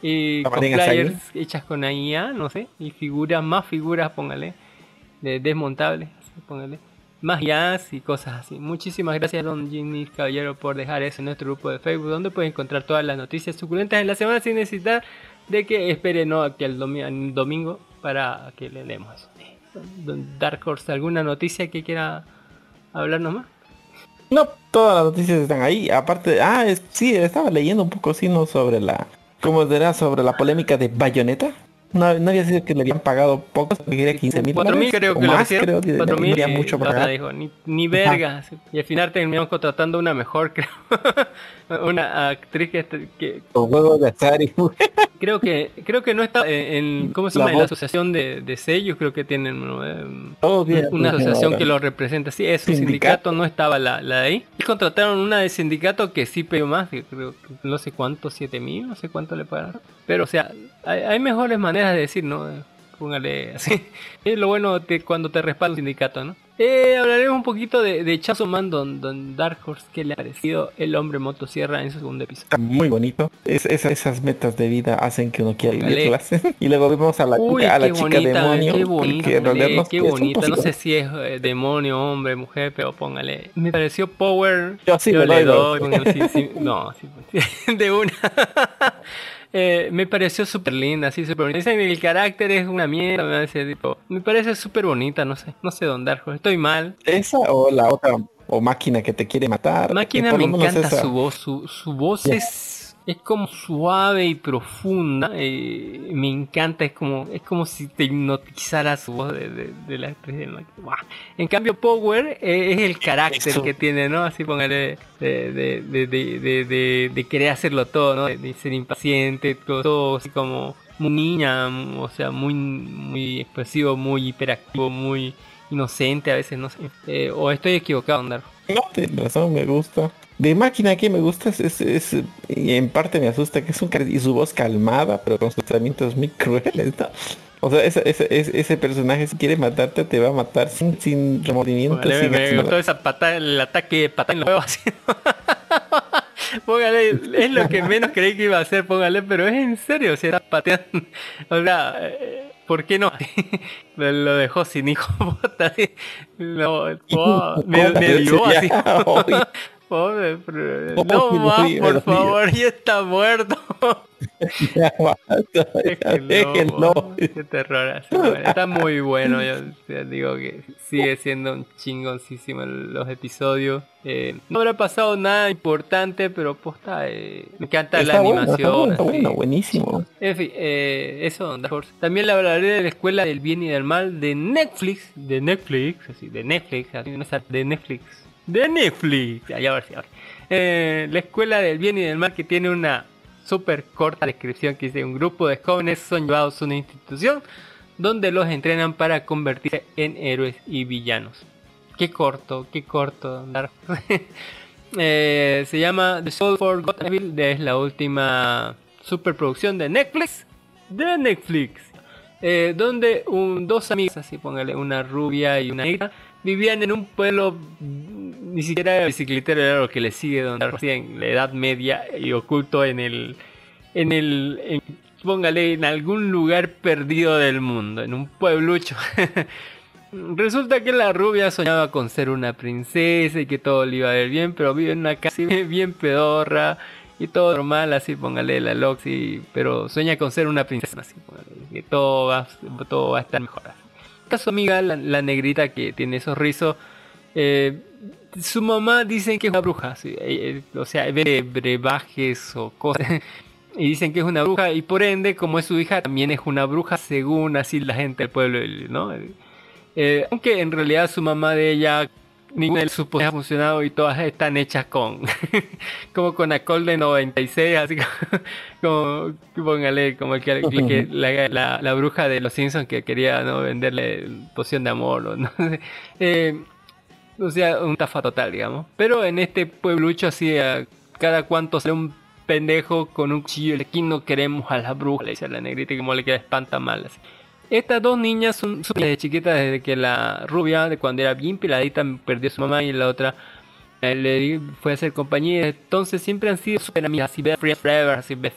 y cosplayers Asahi. hechas con IA, no sé, y figuras, más figuras, póngale, de desmontables, póngale, más IAs y cosas así. Muchísimas gracias, Don Jimmy Caballero, por dejar eso en nuestro grupo de Facebook, donde pueden encontrar todas las noticias suculentas en la semana sin necesitar de que esperen ¿no? aquí al domi- al domingo para que le leemos eso. Don Dark Horse, ¿alguna noticia que quiera hablarnos más? No, todas las noticias están ahí. Aparte, ah, es- sí, estaba leyendo un poco, sí, no sobre la, ¿cómo será? Sobre la polémica de Bayonetta. No, no había sido que le habían pagado poco, que quería 15 mil 4.000 creo que lo más, hicieron. creo, que no 4.000 había y mucho la para pagar. dijo, ni, ni verga. sí. Y al final terminamos contratando una mejor, [laughs] creo. una actriz que, que Con juegos de azar y [laughs] creo que creo que no está en, ¿cómo se La llama? En la asociación de, de sellos, creo que tienen. Eh, Todos bien, una bien asociación ahora. que lo representa. Sí, es un Sindicato. sindicato, no estaba la, la de ahí. contrataron una de sindicato que sí pegó más, que creo no sé cuánto, 7 mil, no sé cuánto le pagaron. Pero, o sea, hay, hay mejores maneras de decir, ¿no? Póngale así. [laughs] Es lo bueno de cuando te respalda un sindicato, ¿no? Eh, hablaremos un poquito de, de Man, don, don Dark Horse, que le ha parecido el hombre motosierra en su segundo episodio. Muy bonito. Es- esa- esas metas de vida hacen que uno quiera Dale. vivirlas. [laughs] y luego vemos a la, Uy, a la qué chica bonita, demonio. qué bonita, que no- qué es bonita. No sé si es eh, demonio, hombre, mujer, pero póngale. Me pareció Power. Yo sí yo le doy doy. póngale, sí, sí, no, sí, pues, [laughs] de una. Eh, me pareció súper linda, así súper bonita. Dicen el carácter es una mierda, me parece, tipo, me parece súper bonita, no sé, no sé dónde Darjo. Estoy mal. Esa o la otra, o máquina que te quiere matar. Máquina me encanta su voz, su, su voz es, es como suave y profunda. eh, me encanta, es como, es como si te hipnotizara su voz de, de- de la actriz de. En cambio, Power eh, es el carácter Eso. que tiene, ¿no? Así póngale de, de, de, querer hacerlo todo, ¿no? De, ser impaciente, todo, todo así como muy niña, o sea, muy, muy expresivo, muy hiperactivo, muy inocente a veces, no sé. Eh, o estoy equivocado, Andar. No, tienes razón, me gusta. De máquina que me gusta es, es- es- y en parte me asusta que es un y su voz calmada, pero con sus tratamientos muy [laughs] crueles, ¿no? O sea, ese, ese, ese, ese personaje si quiere matarte te va a matar sin, sin remordimiento, sin me, gustó esa patada, el ataque de patada en los huevos. [laughs] así. póngale, es lo que menos creí que iba a hacer, póngale, pero es en serio, si está pateando. [laughs] O sea, eh, ¿por qué no? [laughs] lo dejó sin hijo. [laughs] Lo- oh, me, me dio así. Oye, [laughs] Pobre, pero- no más, por favor, ya está muerto. ya basta, déjenlo. Qué terror. Está muy bueno. Yo digo que sigue siendo un chingoncísimo los episodios. Eh, no habrá pasado nada importante, pero posta, eh, me encanta la bueno, animación. está bueno, está así. bueno, buenísimo. En fin, eh, eso, Dark Horse. También le hablaré de la escuela del bien y del mal de Netflix. De Netflix, así, de Netflix, así, no está, de Netflix. De Netflix. A ver si la escuela del bien y del mal que tiene una súper corta descripción que dice un grupo de jóvenes son llevados a una institución donde los entrenan para convertirse en héroes y villanos. Qué corto, qué corto. [laughs] Eh, se llama The Soul for Gotham es la última superproducción de Netflix. De Netflix. Eh, donde un, dos amigas, así póngale, una rubia y una negra, vivían en un pueblo, mm, ni siquiera era bicicletero, era lo que le sigue, donde en la Edad Media y oculto en el, en el, póngale, en algún lugar perdido del mundo, en un pueblucho. [laughs] Resulta que la rubia soñaba con ser una princesa y que todo le iba a ir bien, pero vive en una casa [laughs] bien pedorra y todo normal, así póngale la Loxy, pero sueña con ser una princesa, así que todo va, todo va a estar mejor. Esta su amiga, la, negrita que tiene esos rizos, eh, su mamá dicen que es una bruja, eh, eh, o sea, ve brebajes o cosas. [laughs] Y dicen que es una bruja y por ende, como es su hija, también es una bruja según así la gente del pueblo, ¿no? Eh, aunque en realidad su mamá de ella, ninguna de sus poderes ha funcionado y todas están hechas con, [laughs] como con alcohol de 96, así como, [laughs] como póngale, como el que, que- la, la- la bruja de los Simpsons que quería no venderle poción de amor, o no sé. [laughs] Eh, o sea, un tafa total, digamos. Pero en este pueblucho así, a cada cuanto sale un pendejo con un cuchillo, y aquí no queremos a la bruja, le dice a la negrita y como le queda espanta mal. así. Estas dos niñas son súper desde chiquitas, desde que la rubia, de cuando era bien peladita, perdió a su mamá y la otra eh, le fue a hacer compañía. Entonces siempre han sido súper amigas, así best forever, así best.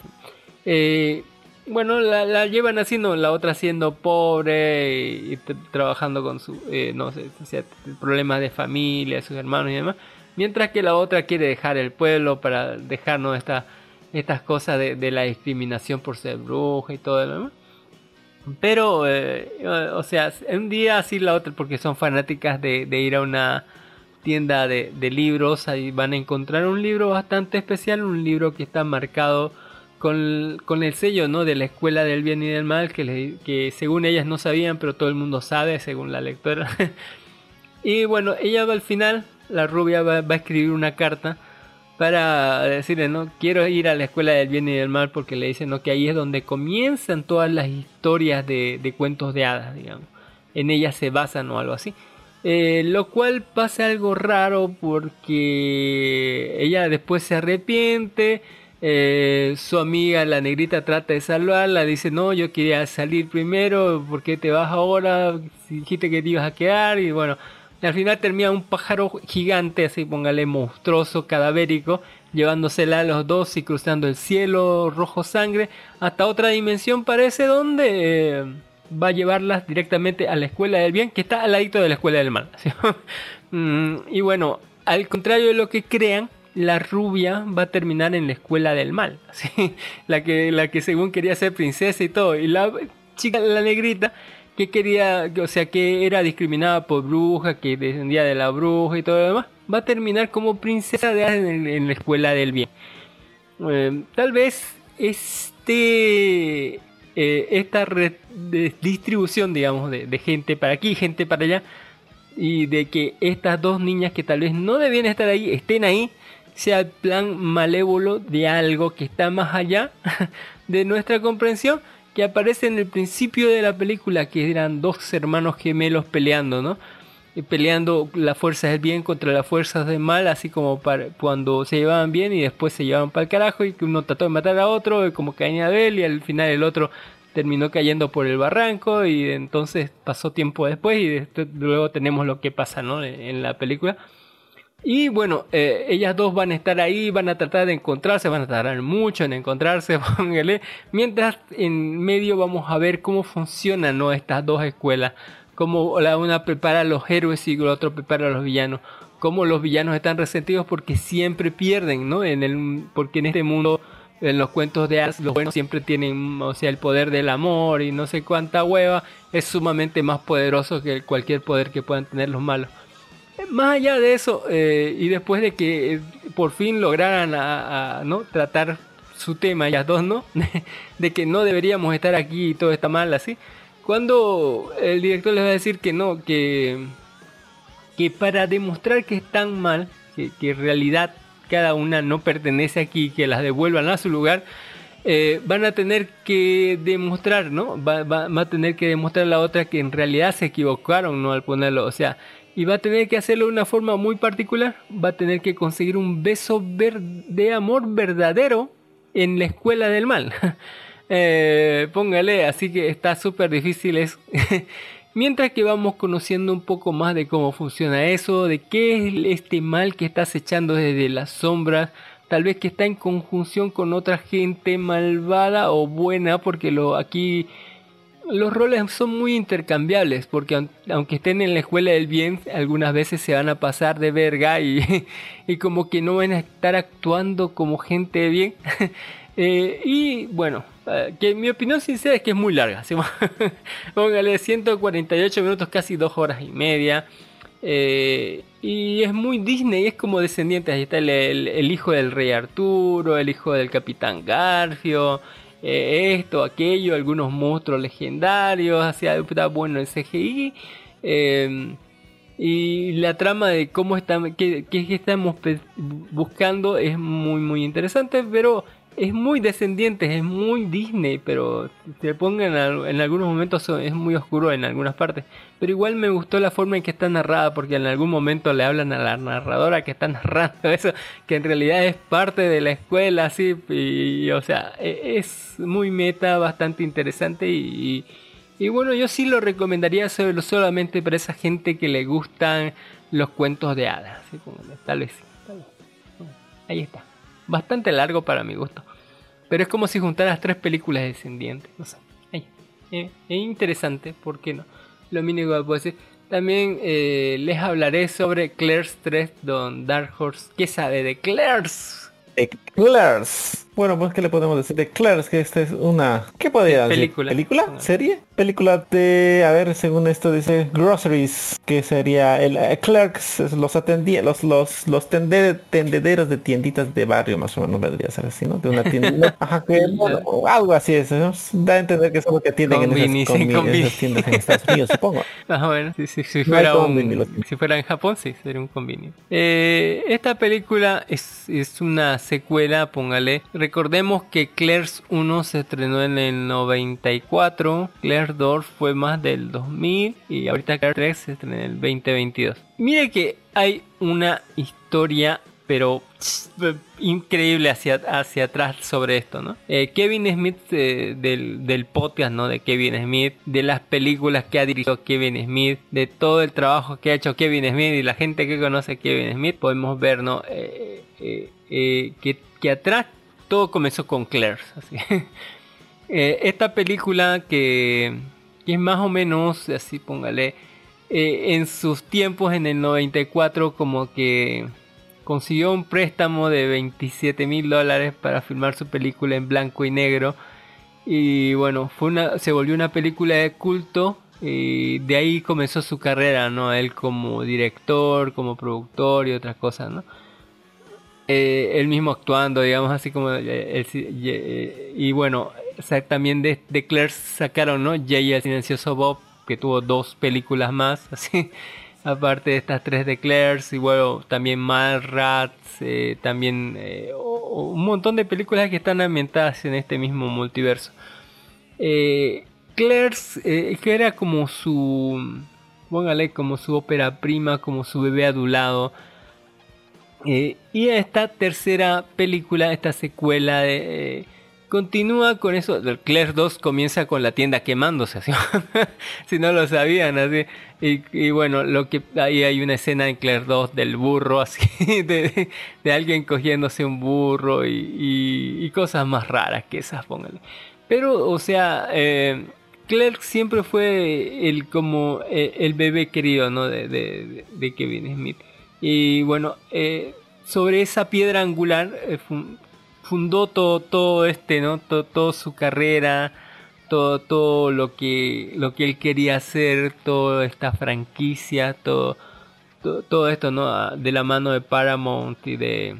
Eh, bueno, la, llevan haciendo, la otra siendo pobre y, trabajando con su, eh, no sé, o sea, problemas de familia, sus hermanos y demás. Mientras que la otra quiere dejar el pueblo para dejarnos esta, estas cosas de, de la discriminación por ser bruja y todo lo demás. Pero, eh, o sea, un día así la otra, porque son fanáticas de, ir a una tienda de, libros, ahí van a encontrar un libro bastante especial, un libro que está marcado con, con el sello ¿no? de la Escuela del Bien y del Mal, que, que según ellas no sabían, pero todo el mundo sabe, según la lectora. [laughs] y bueno, ella va al final, la rubia va, va a escribir una carta para decirle, no, quiero ir a la escuela del bien y del mal porque le dicen, no, que ahí es donde comienzan todas las historias de, de cuentos de hadas, digamos. En ellas se basan o algo así. Eh, lo cual pasa algo raro porque ella después se arrepiente. eh, su amiga la negrita trata de salvarla, dice no, yo quería salir primero, ¿por qué te vas ahora? Dijiste que te ibas a quedar y bueno, al final termina un pájaro gigante, así póngale monstruoso, cadavérico, llevándosela a los dos y cruzando el cielo rojo sangre hasta otra dimensión. Parece donde eh, va a llevarlas directamente a la escuela del bien que está al ladito de la escuela del mal. [laughs] Mm, y bueno, al contrario de lo que crean, la rubia va a terminar en la escuela del mal, [laughs] la que la que según quería ser princesa y todo, y la chica la negrita que quería, o sea, que era discriminada por bruja, que descendía de la bruja y todo lo demás, va a terminar como princesa de en, en la escuela del bien. Eh, tal vez este eh, esta distribución, digamos, de, de gente para aquí, gente para allá, y de que estas dos niñas que tal vez no debían estar ahí, estén ahí, sea el plan malévolo de algo que está más allá [laughs] de nuestra comprensión, que aparece en el principio de la película, que eran dos hermanos gemelos peleando, ¿no? Y peleando las fuerzas del bien contra las fuerzas del mal, así como cuando se llevaban bien y después se llevaban para el carajo y que uno trató de matar a otro, y como caía de él y al final el otro terminó cayendo por el barranco y entonces pasó tiempo después y luego tenemos lo que pasa ¿no? en la película. Y bueno, eh, ellas dos van a estar ahí, van a tratar de encontrarse, van a tardar mucho en encontrarse, [laughs] póngale. Mientras en medio vamos a ver cómo funcionan estas dos escuelas, cómo la una prepara a los héroes y la otra prepara a los villanos, cómo los villanos están resentidos porque siempre pierden, ¿no? En el, porque en este mundo, en los cuentos de hadas, los buenos siempre tienen, o sea, el poder del amor y no sé cuánta hueva, es sumamente más poderoso que cualquier poder que puedan tener los malos más allá de eso, eh, y después de que eh, por fin lograran a, ¿no? tratar su tema, ellas dos, ¿no? [laughs] de que no deberíamos estar aquí y todo está mal así. Cuando el director les va a decir que no, que, que para demostrar que están mal, que, que en realidad cada una no pertenece aquí, que las devuelvan a su lugar, eh, van a tener que demostrar, ¿no? Va, va, va, a tener que demostrar la otra que en realidad se equivocaron, ¿no? Al ponerlo, o sea, y va a tener que hacerlo de una forma muy particular. Va a tener que conseguir un beso de amor verdadero en la escuela del mal. [laughs] eh, póngale, así que está súper difícil eso. [laughs] Mientras que vamos conociendo un poco más de cómo funciona eso, de qué es este mal que está acechando desde las sombras, tal vez que está en conjunción con otra gente malvada o buena, porque lo aquí los roles son muy intercambiables porque aunque estén en la escuela del bien algunas veces se van a pasar de verga y, [laughs] y como que no van a estar actuando como gente de bien [laughs] eh, y bueno que mi opinión sincera es que es muy larga ¿sí? [laughs] póngale 148 minutos casi dos horas y media eh, y es muy Disney, es como descendiente. Ahí está el, el, el, hijo del rey Arturo, el hijo del capitán Garfio, eh, esto, aquello, algunos monstruos legendarios, hacia está bueno el CGI. Eh, y la trama de cómo estamos, qué, estamos buscando es muy muy interesante, pero es muy descendiente, es muy Disney, pero te pongan en algunos momentos es muy oscuro en algunas partes. Pero igual me gustó la forma en que está narrada, porque en algún momento le hablan a la narradora que está narrando [laughs] eso, que en realidad es parte de la escuela, así, y, o sea, es muy meta, bastante interesante y, y, bueno, yo sí lo recomendaría solo, solamente para esa gente que le gustan los cuentos de hadas, ¿sí? tal vez, tal vez. Ahí está bastante largo para mi gusto. Pero es como si juntaras tres películas descendientes. No sé. Ay, eh, es interesante, ¿por qué no? Lo mínimo que puedo decir. También eh, les hablaré sobre Claire's 3 Don Dark Horse. ¿Qué sabe de Claire's? Claire's. Bueno, pues ¿qué le podemos decir de Claire's? Que esta es una... ¿Qué podría decir? Película. ¿Película? ¿Serie? Película de... A ver, según esto dice Groceries, que sería el uh, Clerks, los atendía, los los los tende, tendederos de tienditas de barrio, más o menos vendría a ser así, ¿no? De una tienda. [laughs] Ajá, que, bueno, algo así es, ¿no? Da a entender que son lo que atienden en esas, convini, esas tiendas en Estados Unidos, [laughs] supongo. Ah, bueno, si, si, si No hay fuera lo un, si fuera en Japón, sí, sería un convenio. Eh, esta película es, es una secuela póngale. Recordemos que Claire's 1 se estrenó en el 94, Claire's 2 fue más del 2000 y ahorita Claire 3 se estrenó en el 2022. Mire que hay una historia pero increíble hacia, hacia atrás sobre esto, ¿no? Eh, Kevin Smith eh, del, del, podcast, ¿no? De Kevin Smith, de las películas que ha dirigido Kevin Smith, de todo el trabajo que ha hecho Kevin Smith y la gente que conoce a Kevin Smith, podemos ver, ¿no? Eh, que, que, atrás todo comenzó con Claire, así. [laughs] esta película que, es más o menos, así póngale, en sus tiempos en el 94 como que consiguió un préstamo de 27 mil dólares para filmar su película en blanco y negro. Y bueno, fue una, se volvió una película de culto. Y de ahí comenzó su carrera, ¿no? Él como director, como productor y otras cosas, ¿no? Eh, él mismo actuando, digamos, así como... Eh, eh, y bueno, también de, de Claire sacaron, ¿no? Jay el silencioso Bob, que tuvo dos películas más, [laughs] así aparte de estas tres de Claire's y bueno, también Mallrats, eh, también un montón de películas que están ambientadas en este mismo multiverso. Eh, que era como su, póngale como su ópera prima, como su bebé adulado. Y esta tercera película, esta secuela de continúa con eso. Claire 2 comienza con la tienda quemándose, [laughs] si no lo sabían, así. Y, bueno, lo que ahí hay una escena en Claire 2 del burro, así, [laughs] de, alguien cogiéndose un burro y, cosas más raras que esas, póngale. Pero, o sea, eh, Claire siempre fue el como eh, el bebé querido, ¿no? De, Kevin Smith. Y bueno, eh, sobre esa piedra angular eh, fundó todo, todo este, ¿no? Todo, toda su carrera, todo, todo lo que lo que él quería hacer, toda esta franquicia, todo, todo, esto, ¿no? Ah, de la mano de Paramount y de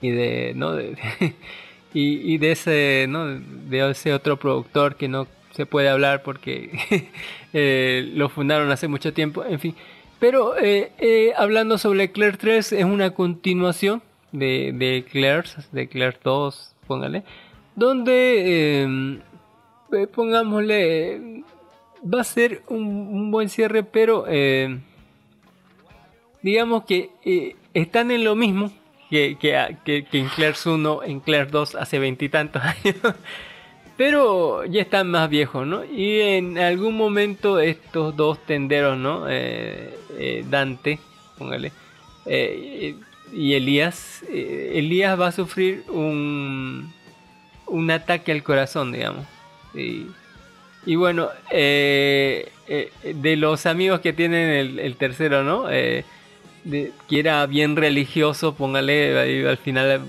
y de, ¿no? [laughs] y, de ese, ¿no? De ese otro productor que no se puede hablar porque [laughs] eh, lo fundaron hace mucho tiempo, en fin. Pero eh, eh, hablando sobre Claire 3 es una continuación de, de Claire's, de Claire 2, póngale, donde em, eh, pongámosle, va a ser un, buen cierre, pero em, digamos que eh, están en lo mismo que, que, que, en Claire's 1, en Claire's 2 hace veintitantos [laughs] años. Pero ya están más viejos, ¿no? Y en algún momento estos dos tenderos, ¿no? Eh, Dante, póngale, y Elías, eh, Elías va a sufrir un, un ataque al corazón, digamos. Y, bueno, eh, eh, de los amigos que tienen el, tercero, ¿no? De, que bien religioso, póngale, al final,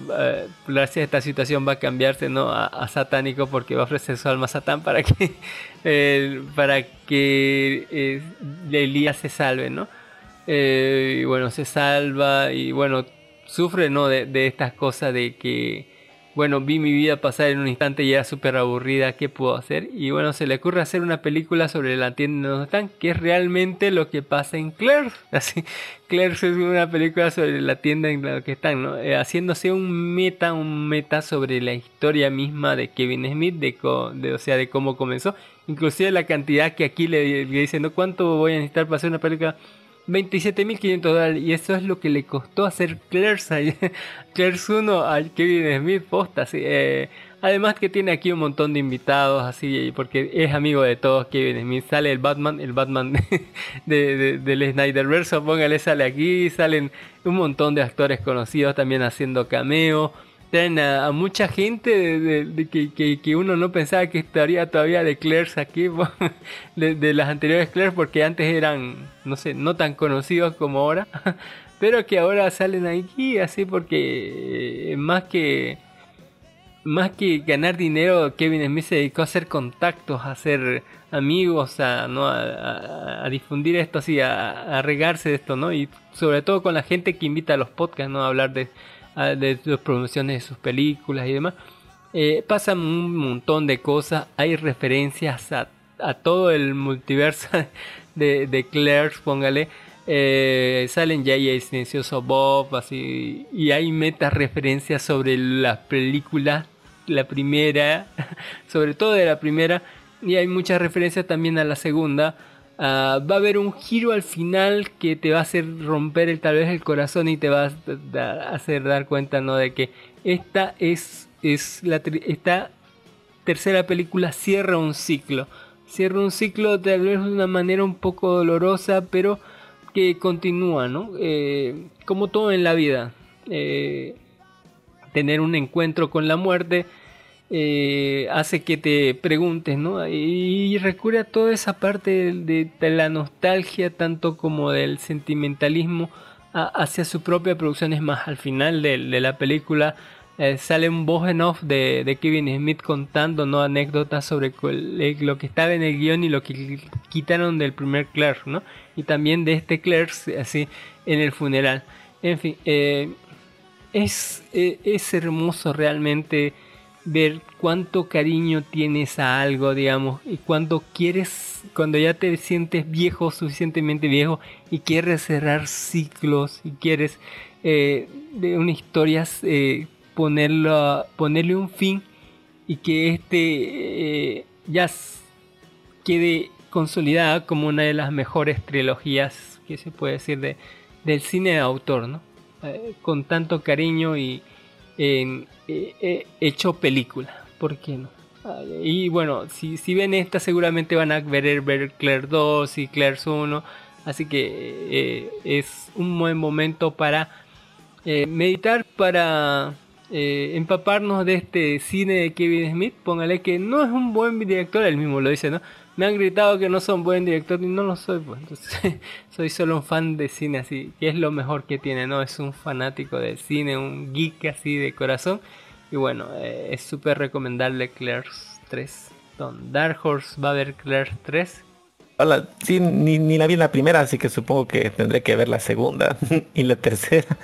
gracias a esta situación va a cambiarse, ¿no? A, satánico porque va a ofrecer su alma a Satán para que, [laughs] para que Elías se salve, ¿no? Eh, y bueno, se salva y bueno, sufre ¿no? de, estas cosas de que, bueno, vi mi vida pasar en un instante y era súper aburrida, ¿qué puedo hacer? Y bueno, se le ocurre hacer una película sobre la tienda donde están, que es realmente lo que pasa en Claire. [laughs] Así, Claire es una película sobre la tienda en la que están, ¿no? Eh, haciéndose un meta, un meta sobre la historia misma de Kevin Smith, de, de, o sea, de cómo comenzó. Inclusive la cantidad que aquí le, le dicen, ¿no? ¿Cuánto voy a necesitar para hacer una película? 27.500 dólares y eso es lo que le costó hacer Claire's, [laughs] Claire's 1 al Kevin Smith posta eh, además que tiene aquí un montón de invitados así porque es amigo de todos Kevin Smith. Sale el Batman el Batman [laughs] de, de, del Snyderverse póngale sale aquí salen un montón de actores conocidos también haciendo cameo traen a, mucha gente de, que, que, uno no pensaba que estaría todavía de Claire's aquí, [laughs] de, las anteriores Claire's, porque antes eran, no sé, no tan conocidos como ahora, [laughs] pero que ahora salen aquí así porque eh, más que más que ganar dinero, Kevin Smith se dedicó a hacer contactos, a hacer amigos, a, ¿no? a, difundir esto así, a, regarse de esto, ¿no? Y sobre todo con la gente que invita a los podcasts, ¿no? A hablar de, de sus promociones de sus películas y demás. Eh, pasan un montón de cosas, hay referencias a, todo el multiverso [laughs] de, de Claire, póngale. Eh, salen Jay y Silencioso Bob, así, y hay metas referencias sobre las películas, la primera, [laughs] sobre todo de la primera, y hay muchas referencias también a la segunda. Ah, va a haber un giro al final que te va a hacer romper tal vez el corazón y te va a hacer dar cuenta ¿no? de que esta es, es la esta tercera película cierra un ciclo. Cierra un ciclo tal vez de una manera un poco dolorosa, pero que continúa, ¿no? Eh, como todo en la vida. Eh, tener un encuentro con la muerte eh, hace que te preguntes, ¿no? Y recurre a toda esa parte de, la nostalgia, tanto como del sentimentalismo hacia su propia producción. Es más, al final de, la película eh, sale un voz en off de, Kevin Smith contando ¿no? anécdotas sobre eh, lo que estaba en el guion y lo que quitaron del primer Claire, ¿no? Y también de este Claire, así, en el funeral. En fin, es, es hermoso realmente ver cuánto cariño tienes a algo, digamos, y cuando quieres, cuando ya te sientes viejo, suficientemente viejo, y quieres cerrar ciclos, y quieres eh, de una historia eh, ponerlo, ponerle un fin, y que este eh, ya quede consolidada como una de las mejores trilogías que se puede decir de, del cine de autor, ¿no? Eh, con tanto cariño y en, eh, eh, hecho película, ¿por qué no? Y bueno, si, si ven esta seguramente van a ver, ver Claire 2 y Claire 1, así que eh, es un buen momento para meditar, para empaparnos de este cine de Kevin Smith, póngale que no es un buen director, él mismo lo dice, ¿no? Me han gritado que no soy un buen director y no lo soy, pues. Entonces, [laughs] soy solo un fan de cine, así que es lo mejor que tiene, ¿no? Es un fanático del cine, un geek así de corazón. Y bueno, eh, es súper recomendable Claire's 3. Don Dark Horse va a ver Claire 3. Hola, sí, ni, ni la vi en la primera, así que supongo que tendré que ver la segunda [laughs] y la tercera.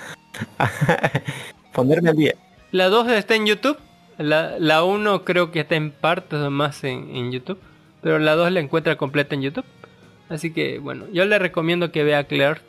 [laughs] Ponerme al día. La 2 está en YouTube. La, la 1 creo que está en partes más en, en YouTube. Pero la 2 la encuentra completa en YouTube. Así que bueno, yo le recomiendo que vea Claire.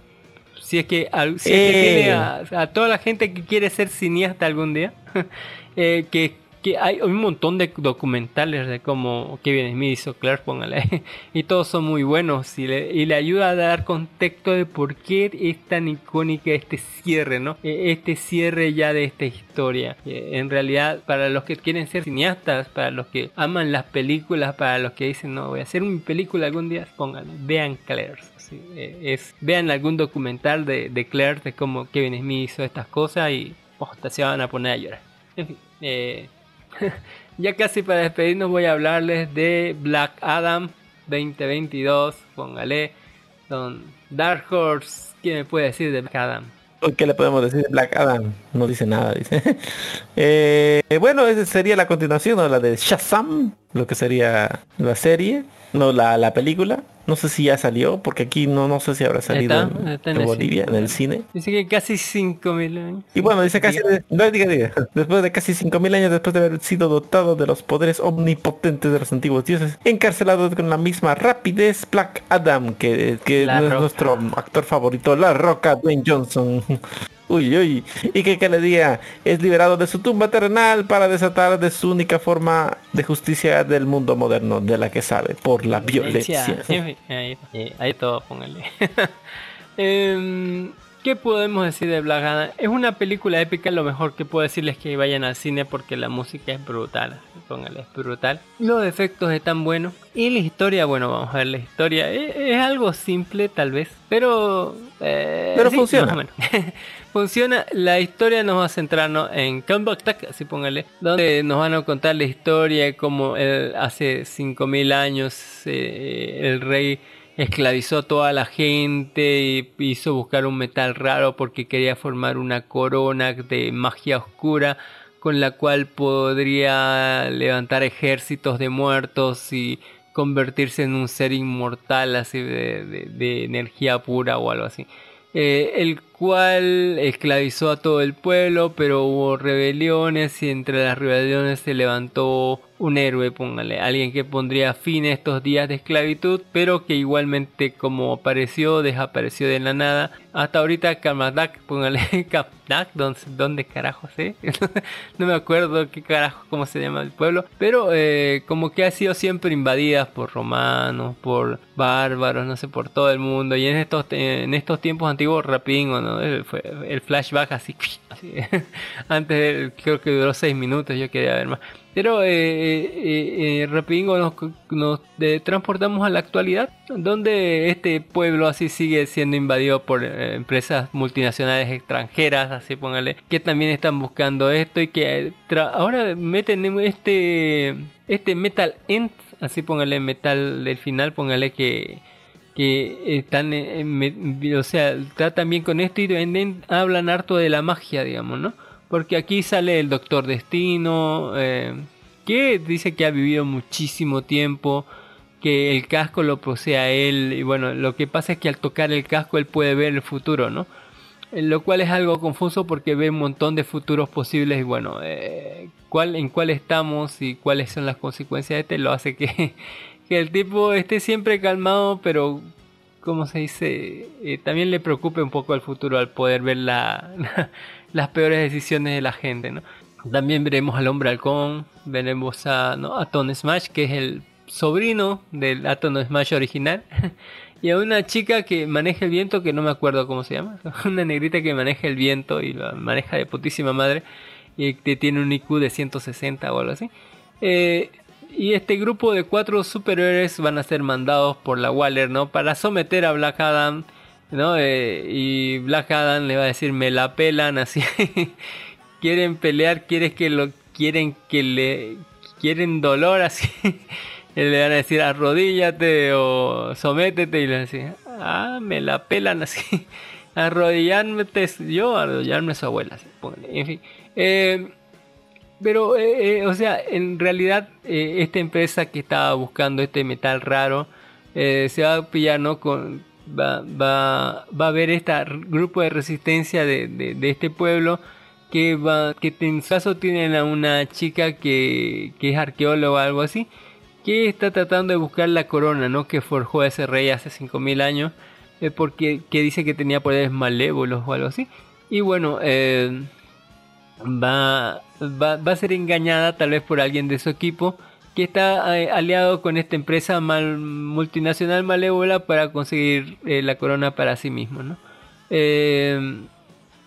Si es que, al- si es que Eh. tiene a, a toda la gente que quiere ser cineasta algún día. [laughs] eh, que, hay un montón de documentales de cómo Kevin Smith hizo Claire, póngale. [laughs] y todos son muy buenos. Y le, y le ayuda a dar contexto de por qué es tan icónica este cierre, ¿no? Eh, Este cierre ya de esta historia. Eh, En realidad, para los que quieren ser cineastas, para los que aman las películas, para los que dicen, no, voy a hacer mi película algún día, pónganle, vean Claire. Eh, es, vean algún documental de, de Claire, de cómo Kevin Smith hizo estas cosas y posta, se van a poner a llorar. En fin, eh, [laughs] ya casi para despedirnos voy a hablarles de Black Adam 2022. Póngale, Don Dark Horse. ¿Quién me puede decir de Black Adam? ¿Qué le podemos decir de Black Adam? No dice nada, dice. [laughs] Eh, bueno, esa sería la continuación. La de Shazam, lo que sería la serie, no la, la película. No sé si ya salió, porque aquí no, no sé si habrá salido Está, en, está en en el Bolivia, en el cine. Dice que casi 5.000 años. Y bueno, dice casi, no diga, diga, [laughs] después de casi 5.000 años después de haber sido dotado de los poderes omnipotentes de los antiguos dioses, encarcelado con la misma rapidez, Black Adam, que, que es Roca. nuestro actor favorito, La Roca, Dwayne Johnson. [laughs] Uy, uy, y que cada día es liberado de su tumba terrenal para desatar de su única forma de justicia del mundo moderno, de la que sabe, por la violencia. [laughs] Ahí, ahí- ahí todo, póngale. [laughs] Em, ¿Qué podemos decir de Black Adam? Es una película épica, lo mejor que puedo decirles es que vayan al cine porque la música es brutal. así, Póngale, es brutal. Los efectos están buenos. Y la historia, bueno, vamos a ver la historia. Es, es algo simple tal vez, pero... eh, Pero sí, funciona. [laughs] funciona. La historia nos va a centrarnos en Comeback Attack, así póngale, donde nos van a contar la historia de cómo él, hace 5000 años eh, el rey esclavizó a toda la gente y hizo buscar un metal raro porque quería formar una corona de magia oscura con la cual podría levantar ejércitos de muertos y convertirse en un ser inmortal así de, de- energía pura o algo así. Eh, el cual esclavizó a todo el pueblo, pero hubo rebeliones y entre las rebeliones se levantó un héroe, póngale, alguien que pondría fin a estos días de esclavitud, pero que igualmente como apareció, desapareció de la nada. Hasta ahorita Kamadak, póngale [laughs] Kapdak, ¿dónde, dónde carajo sé? [laughs] no me acuerdo qué carajo, cómo se llama el pueblo, pero eh, como que ha sido siempre invadida por romanos, por bárbaros, no sé, por todo el mundo. Y en estos, en estos tiempos antiguos, rapidingo, ¿no? El, el flashback así, [laughs] así, antes creo que duró 6 minutos, yo quería ver más. Pero eh, eh, eh, rapidingo nos, nos eh, transportamos a la actualidad, donde este pueblo así sigue siendo invadido por eh, empresas multinacionales extranjeras, así póngale, que también están buscando esto y que eh, ahora meten en este este metal end, así póngale metal del final, póngale que que están eh, o sea tratan bien con esto y hablan harto de la magia digamos no porque aquí sale el Doctor Destino eh, que dice que ha vivido muchísimo tiempo que el casco lo posee él y bueno lo que pasa es que al tocar el casco él puede ver el futuro no Eh, lo cual es algo confuso porque ve un montón de futuros posibles y bueno eh, cuál en cuál estamos y cuáles son las consecuencias de este lo hace que [laughs] que el tipo esté siempre calmado, pero como se dice, Eh, también le preocupe un poco el futuro al poder ver la, [laughs] las peores decisiones de la gente, ¿no? También veremos al hombre halcón, veremos a, ¿no? a Atom Smash, que es el sobrino del Atom Smash original, [laughs] y a una chica que maneja el viento, que no me acuerdo cómo se llama, [laughs] una negrita que maneja el viento y lo maneja de putísima madre, y que tiene un IQ de 160 o algo así. Eh, y este grupo de cuatro superhéroes van a ser mandados por la Waller, ¿no? Para someter a Black Adam, ¿no? Eh, y Black Adam le va a decir, me la pelan, así. [laughs] quieren pelear, quieres que lo, quieren que le, quieren dolor, así. [laughs] Y le van a decir, arrodíllate o sométete. Y le van a decir, ah, me la pelan, así. [laughs] Arrodillarme, yo arrodillarme su abuela, así. En fin. Eh, pero, eh, o sea, en realidad esta empresa que estaba buscando este metal raro se va a pillar. Con, va, va, va a ver este grupo de resistencia de, de, de este pueblo que va que en su caso tienen a una chica que, que es arqueóloga o algo así que está tratando de buscar la corona, ¿no? Que forjó ese rey hace 5000 años eh, porque que dice que tenía poderes malévolos o algo así y bueno eh, va, va, va a ser engañada tal vez por alguien de su equipo que está eh, aliado con esta empresa mal, multinacional malévola para conseguir eh, la corona para sí mismo, ¿no? Eh,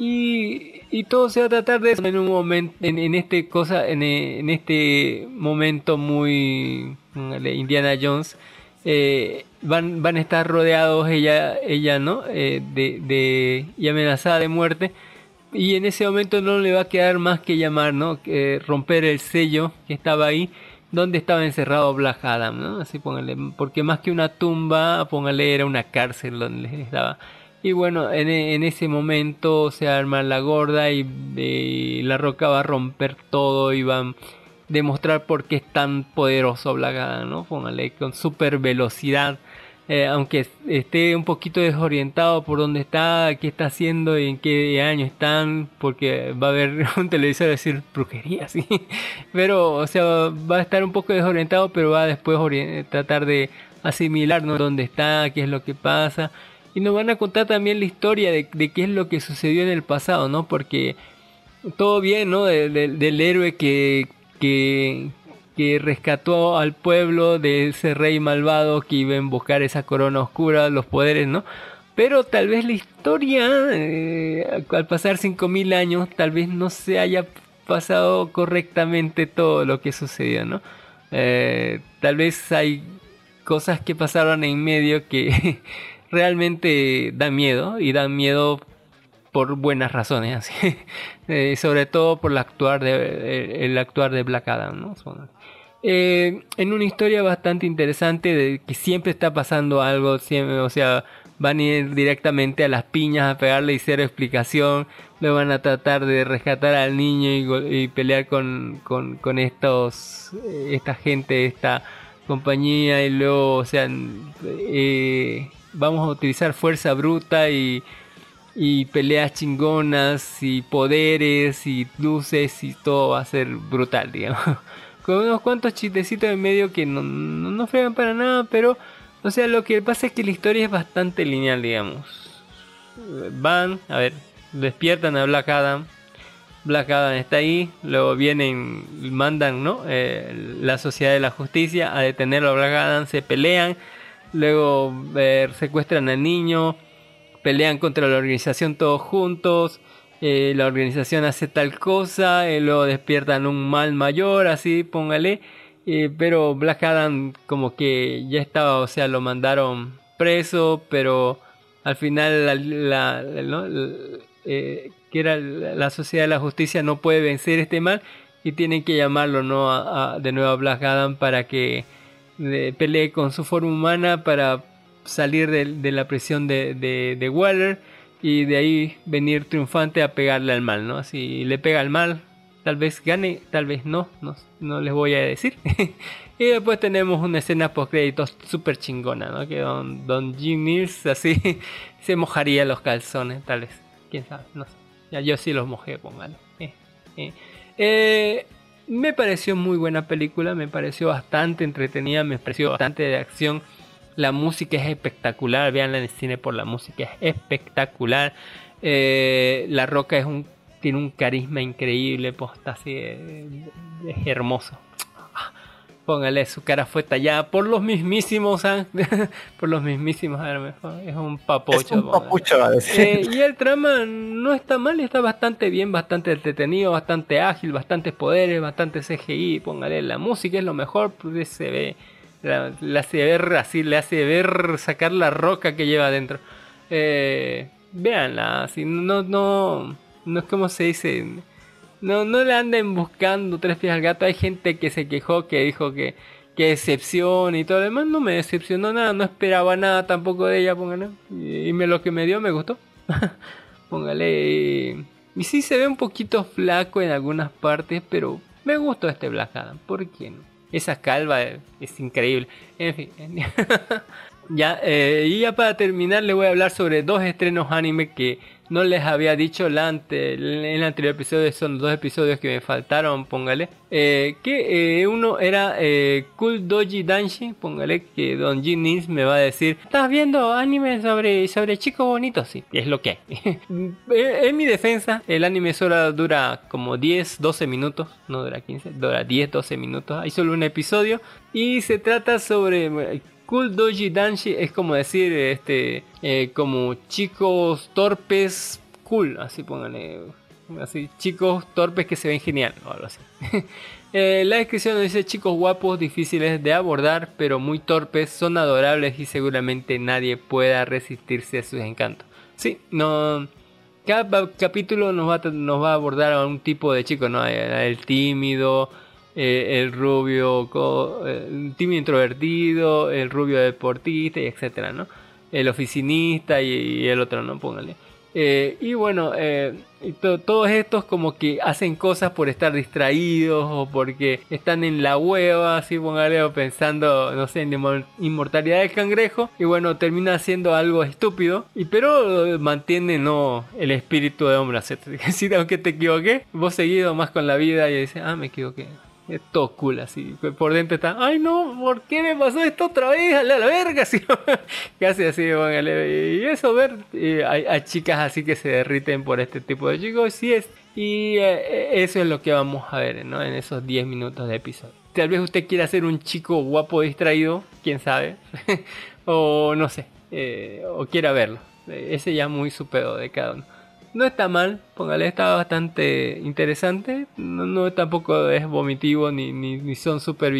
y, y, todo se va a tratar de eso en un momento, en, en este cosa, en, en, este momento muy Indiana Jones. Eh, van, van a estar rodeados ella, ella ¿no? Eh, de, de, y amenazada de muerte y en ese momento no le va a quedar más que llamar, ¿no? Eh, romper el sello que estaba ahí, donde estaba encerrado Black Adam, ¿no? Así póngale, porque más que una tumba, póngale, era una cárcel donde estaba. Y bueno, en, en ese momento se arma la gorda y, y, la roca va a romper todo y va a demostrar por qué es tan poderoso Black Adam, ¿no? Póngale, con super velocidad. Eh, aunque esté un poquito desorientado por dónde está, qué está haciendo y en qué año están, porque va a haber [laughs] un televisor a decir brujería, [laughs] sí. Pero, o sea, va a estar un poco desorientado, pero va a después tratar de asimilar ¿no? dónde está, qué es lo que pasa. Y nos van a contar también la historia de, qué es lo que sucedió en el pasado, ¿no? Porque todo bien, ¿no? De, de, del héroe que, que, rescató al pueblo de ese rey malvado que iba a buscar esa corona oscura, los poderes, ¿no? Pero tal vez la historia, eh, al pasar 5000 años, tal vez no se haya pasado correctamente todo lo que sucedió, ¿no? Eh, tal vez hay cosas que pasaron en medio que [laughs] realmente dan miedo y dan miedo por buenas razones, [laughs] eh, sobre todo por el actuar de, el actuar de Black Adam, ¿no? Eh, en una historia bastante interesante de que siempre está pasando algo, siempre, o sea, van a ir directamente a las piñas a pegarle y cero explicación, luego van a tratar de rescatar al niño y, y pelear con, con, estos, esta gente, esta compañía. Y luego, o sea, eh, vamos a utilizar fuerza bruta y, y peleas chingonas y poderes y luces y todo va a ser brutal, digamos [laughs] con unos cuantos chistecitos en medio que no, no, no fregan para nada, pero, o sea, lo que pasa es que la historia es bastante lineal, digamos. Van, a ver, despiertan a Black Adam. Black Adam está ahí, luego vienen, mandan, ¿no? Eh, la Sociedad de la Justicia a detenerlo a Black Adam, se pelean, luego eh, secuestran al niño, pelean contra la organización todos juntos, eh, la organización hace tal cosa, eh, luego despiertan un mal mayor, así póngale, eh, pero Black Adam como que ya estaba, o sea, lo mandaron preso, pero al final la, eh, sociedad de la justicia no puede vencer este mal y tienen que llamarlo no a- de nuevo a Black Adam para que eh, pelee con su forma humana para salir de, la prisión de Waller y de ahí venir triunfante a pegarle al mal, ¿no? Si le pega al mal, tal vez gane, tal vez no, no, no les voy a decir. [laughs] y después tenemos una escena post créditos súper chingona, ¿no? Que don, don Jim Mills así [laughs] se mojaría los calzones, tal vez. Quién sabe, no sé. Ya yo sí los mojé, póngale. Eh, eh. Eh, me pareció muy buena película, me pareció bastante entretenida, me pareció bastante de acción. La música es espectacular, veanla en el cine por la música, es espectacular. Eh, la Roca es un, tiene un carisma increíble, posta así, eh, es hermoso. Póngale, su cara fue tallada por los mismísimos, ¿ah? [laughs] por los mismísimos, es un papocho. Es un papucho, va a decir. Eh, y el trama no está mal, está bastante bien, bastante entretenido, bastante ágil, bastantes poderes, bastante CGI. Póngale, la música es lo mejor, pues se ve, la, hace ver así, le hace ver sacar la roca que lleva adentro. Eh, véanla, así, no, no, no es como se dice, no, no le anden buscando tres pies al gato. Hay gente que se quejó, que dijo que, que decepción y todo lo demás. No me decepcionó nada, no esperaba nada tampoco de ella, póngale. Y, y me, lo que me dio me gustó. [laughs] póngale. Y, y sí se ve un poquito flaco en algunas partes, pero me gustó este Black Adam. ¿Por qué no? Esa calva es, increíble. En fin. [laughs] Ya, eh, y ya para terminar les voy a hablar sobre dos estrenos anime que no les había dicho la en el anterior episodio, son dos episodios que me faltaron, póngale. Eh, que eh, uno era eh, Cool Doji Danshi, póngale que Don Jin Nins me va a decir, ¿estás viendo anime sobre, sobre chicos bonitos? Sí, es lo que hay. [laughs] En mi defensa, el anime solo dura como 10, 12 minutos, no dura 15, dura 10, 12 minutos, hay solo un episodio y se trata sobre... Cool Doji Danshi es como decir, este, eh, como chicos torpes cool, así pónganle, así, chicos torpes que se ven genial, o algo así. [laughs] Eh, la descripción nos dice chicos guapos, difíciles de abordar, pero muy torpes, son adorables y seguramente nadie pueda resistirse a sus encantos. Sí, no, cada capítulo nos va, a, nos va a abordar a un tipo de chico, ¿no? El tímido, eh, el rubio, el tímido introvertido, el rubio deportista, y etcétera, ¿no? El oficinista y, el otro, ¿no? Póngale. Eh, y bueno, eh, todos estos como que hacen cosas por estar distraídos o porque están en la hueva, así póngale, o pensando, no sé, en la inmor- inmortalidad del cangrejo. Y bueno, termina haciendo algo estúpido, y pero mantiene no el espíritu de hombre. [laughs] decir, aunque te equivoqué, vos seguido más con la vida y dices, ah, me equivoqué. Es todo cool así. Por dentro está, ay no, ¿por qué me pasó esto otra vez? A la, verga, [laughs] así. Casi así, póngale. Y eso, ver, eh, hay, chicas así que se derriten por este tipo de chicos, sí es. Y eh, eso es lo que vamos a ver, ¿no? En esos 10 minutos de episodio. Tal vez usted quiera ser un chico guapo distraído, quién sabe. [laughs] o no sé, eh, o quiera verlo. Eh, Ese ya muy su pedo de cada uno. No está mal, póngale, está bastante interesante. No, no tampoco es vomitivo ni, ni, son super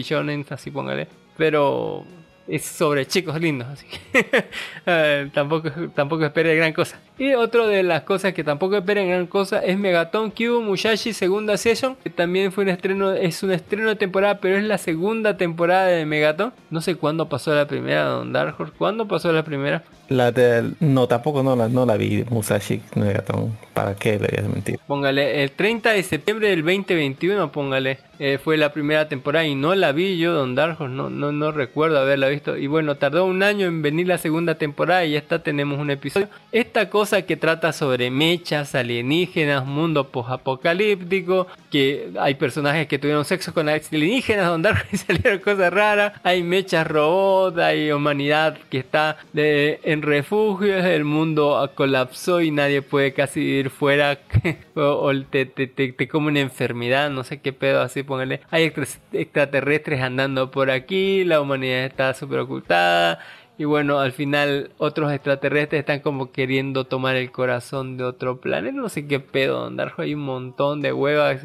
así póngale. Pero es sobre chicos lindos, así que [laughs] eh, tampoco, tampoco espere gran cosa. Y otra de las cosas que tampoco esperen gran cosa es Megaton Q Mushashi segunda session, que también fue un estreno, es un estreno de temporada, pero es la segunda temporada de Megaton. No sé cuándo pasó la primera, Don Dark Horse. ¿Cuándo pasó la primera? La del... No, tampoco no la, no la vi, Musashi Megaton. ¿Para qué le voy a mentir? Póngale, el 30 de septiembre del 2021, póngale, eh, fue la primera temporada y no la vi yo, Don Dark Horse, no, no, no recuerdo haberla visto. Y bueno, tardó un año en venir la segunda temporada y ya está, tenemos un episodio. Esta cosa que trata sobre mechas, alienígenas, mundo post-apocalíptico, que hay personajes que tuvieron sexo con alienígenas, donde [laughs] salieron cosas raras, hay mechas robots, hay humanidad que está de- en refugios, el mundo colapsó y nadie puede casi ir fuera, [laughs] o, te, te, te, te come una enfermedad, no sé qué pedo así, ponerle. Hay extra- extraterrestres andando por aquí, la humanidad está súper ocultada. Y bueno, al final otros extraterrestres están como queriendo tomar el corazón de otro planeta. No sé qué pedo, Don Darjo. Hay un montón de huevas.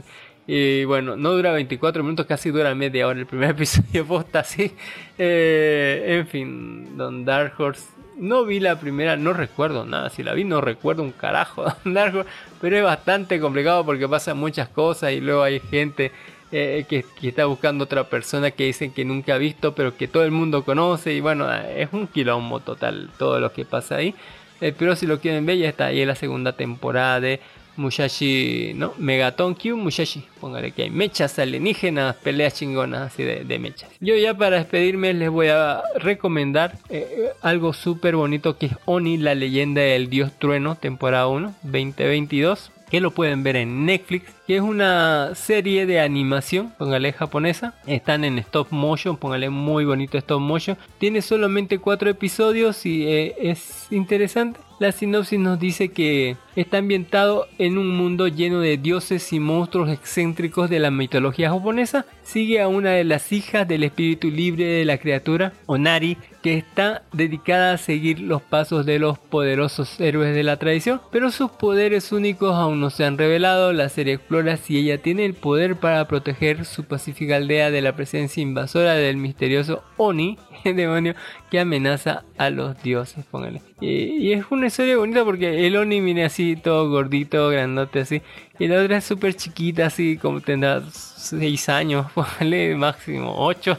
Y bueno, no dura 24 minutos, casi dura media hora el primer [laughs] episodio posta así. Eh, en fin, Don Dark Horse. No vi la primera, no recuerdo nada. Si la vi, no recuerdo un carajo. [laughs] Don Dark Horse, pero es bastante complicado porque pasan muchas cosas y luego hay gente eh, que, está buscando otra persona que dicen que nunca ha visto, pero que todo el mundo conoce. Y bueno, es un quilombo total todo lo que pasa ahí. Eh, pero si lo quieren ver, ya está ahí en la segunda temporada de Mushashi, ¿no? Megaton Q Mushashi. Póngale que hay mechas alienígenas, peleas chingonas así de, de mechas. Yo ya para despedirme les voy a recomendar eh, algo súper bonito que es Oni, la leyenda del dios trueno, temporada 1, 2022 que lo pueden ver en Netflix, que es una serie de animación, póngale japonesa, están en stop motion, póngale muy bonito stop motion, tiene solamente cuatro episodios y eh, es interesante. La sinopsis nos dice que está ambientado en un mundo lleno de dioses y monstruos excéntricos de la mitología japonesa. Sigue a una de las hijas del espíritu libre de la criatura, Onari, que está dedicada a seguir los pasos de los poderosos héroes de la tradición, pero sus poderes únicos aún no se han revelado. La serie si ella tiene el poder para proteger su pacífica aldea de la presencia invasora del misterioso Oni, [laughs] el demonio que amenaza a los dioses, póngale. Y, y es una historia bonita porque el Oni viene así, todo gordito, grandote así, y la otra es súper chiquita, así como tendrá 6 años, [laughs] póngale, máximo 8.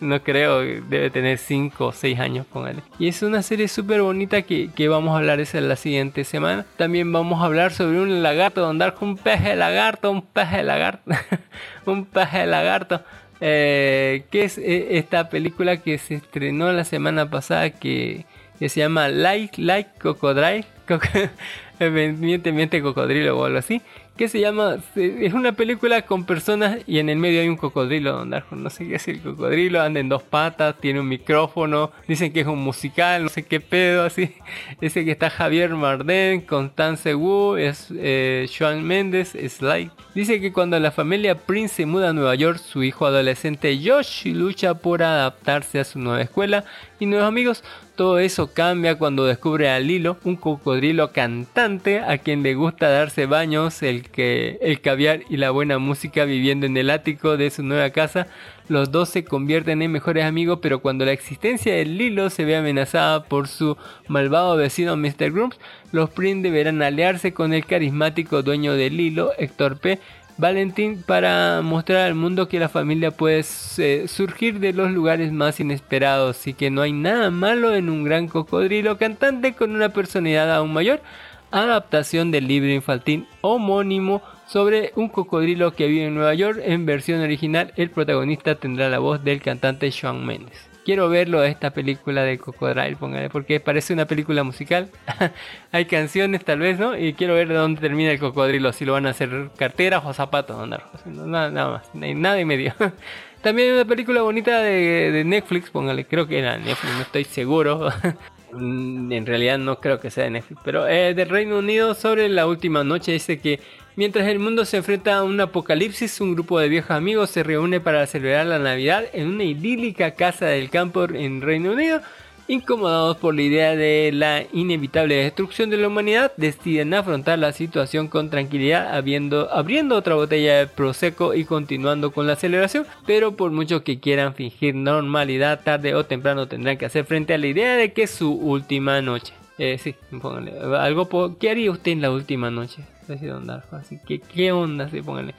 No creo, debe tener 5 o 6 años, póngale. Y es una serie súper bonita que, que vamos a hablar esa la siguiente semana. También vamos a hablar sobre un lagarto, andar con un peje lagarto, un peje lagarto, [laughs] un peje lagarto. Eh, que es eh, esta película que se estrenó la semana pasada que, que se llama Like Like Cocodrile, [laughs] miente cocodrilo o algo así, que se llama, es una película con personas y en el medio hay un cocodrilo, don Darjo, no sé qué es el cocodrilo, anda en dos patas, tiene un micrófono, dicen que es un musical, no sé qué pedo, así, [laughs] dice que está Javier Marden, Constance Wu, es eh, Joan Méndez, Sly, dice que cuando la familia Prince se muda a Nueva York, su hijo adolescente Josh lucha por adaptarse a su nueva escuela y nuevos amigos, todo eso cambia cuando descubre a Lilo, un cocodrilo cantante a quien le gusta darse baños, el que el caviar y la buena música viviendo en el ático de su nueva casa. Los dos se convierten en mejores amigos, pero cuando la existencia de Lilo se ve amenazada por su malvado vecino Mr. Grumps, los Prince deberán aliarse con el carismático dueño de Lilo, Héctor P. Valentín para mostrar al mundo que la familia puede eh, surgir de los lugares más inesperados y que no hay nada malo en un gran cocodrilo cantante con una personalidad aún mayor. Adaptación del libro infantil homónimo sobre un cocodrilo que vive en Nueva York. En versión original, el protagonista tendrá la voz del cantante Shawn Mendes quiero verlo esta película de Cocodrile, póngale, porque parece una película musical. [laughs] Hay canciones tal vez, ¿no? Y quiero ver de dónde termina el cocodrilo, si lo van a hacer carteras o zapatos, no, nada, nada más, nada y medio. [laughs] También una película bonita de, Netflix, póngale, creo que era Netflix, no estoy seguro. [laughs] en realidad no creo que sea de Netflix, pero eh, del Reino Unido sobre la última noche dice que Mientras el mundo se enfrenta a un apocalipsis, un grupo de viejos amigos se reúne para celebrar la Navidad en una idílica casa del campo en Reino Unido. Incomodados por la idea de la inevitable destrucción de la humanidad, deciden afrontar la situación con tranquilidad, habiendo, abriendo otra botella de prosecco y continuando con la celebración. Pero por mucho que quieran fingir normalidad, tarde o temprano tendrán que hacer frente a la idea de que es su última noche. Eh, sí, pónganle. Algo ¿Qué haría usted en la última noche? Así, así que, ¿qué onda? Así, pónganle.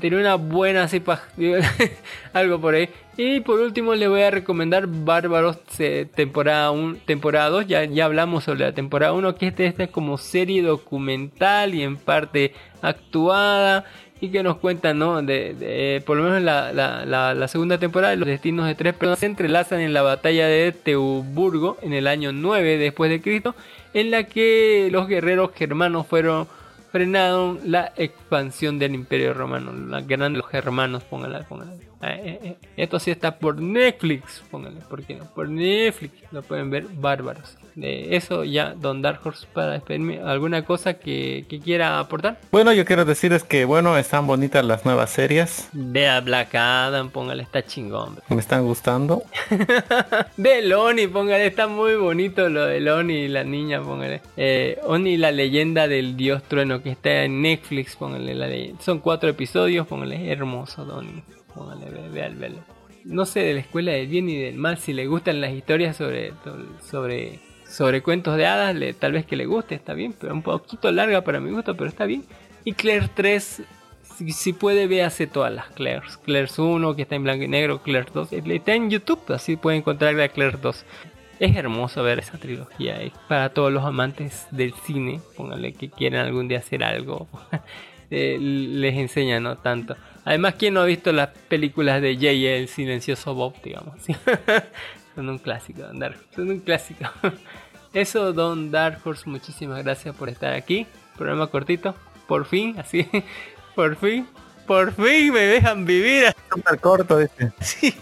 Tener una buena cepa. [laughs] algo por ahí. Y por último, le voy a recomendar Bárbaros temporada 1, temporada 2. Ya, ya hablamos sobre la temporada 1, que esta, esta es como serie documental y en parte actuada. y que nos cuentan, ¿no? De, por lo menos la- la segunda temporada, los destinos de tres personas se entrelazan en la batalla de Teuburgo en el año 9 después de Cristo, en la que los guerreros germanos fueron frenaron la expansión del Imperio Romano, la gran los germanos, póngala, póngala. Eh, eh, eh. Esto sí está por Netflix, póngale, ¿por qué no? Por Netflix, lo pueden ver bárbaros. De eso ya, Don Dark Horse, para despedirme, ¿alguna cosa que, que quiera aportar? Bueno, yo quiero decirles que, bueno, están bonitas las nuevas series. Vea Black Adam, póngale, está chingón. bro. Me están gustando. [laughs] De Oni, póngale, está muy bonito lo de Oni y la niña, póngale. Eh, Oni, la leyenda del dios trueno que está en Netflix, póngale la leyenda. Son cuatro episodios, póngale, hermoso, Donnie. Póngale, ve, velo. No sé de la escuela del bien y del mal, si le gustan las historias sobre, sobre, sobre cuentos de hadas, le- tal vez que le guste, está bien, pero un poquito larga para mi gusto, pero está bien. Y Claire 3, si, si puede, véase todas las Claires. Claire's 1, que está en blanco y negro, Claire 2, está en YouTube, así puede encontrar la Claire 2. Es hermoso ver esa trilogía. Es para todos los amantes del cine, póngale que quieran algún día hacer algo. Eh, les enseña, ¿no? Tanto. Además, ¿quién no ha visto las películas de Jay, el silencioso Bob, digamos? [laughs] Son un clásico, Don Dark Horse, Son un clásico. [laughs] Eso, Don Dark Horse, muchísimas gracias por estar aquí. Programa cortito. Por fin, [laughs] así. Por fin. Por fin me dejan vivir. Súper corto, dice. así.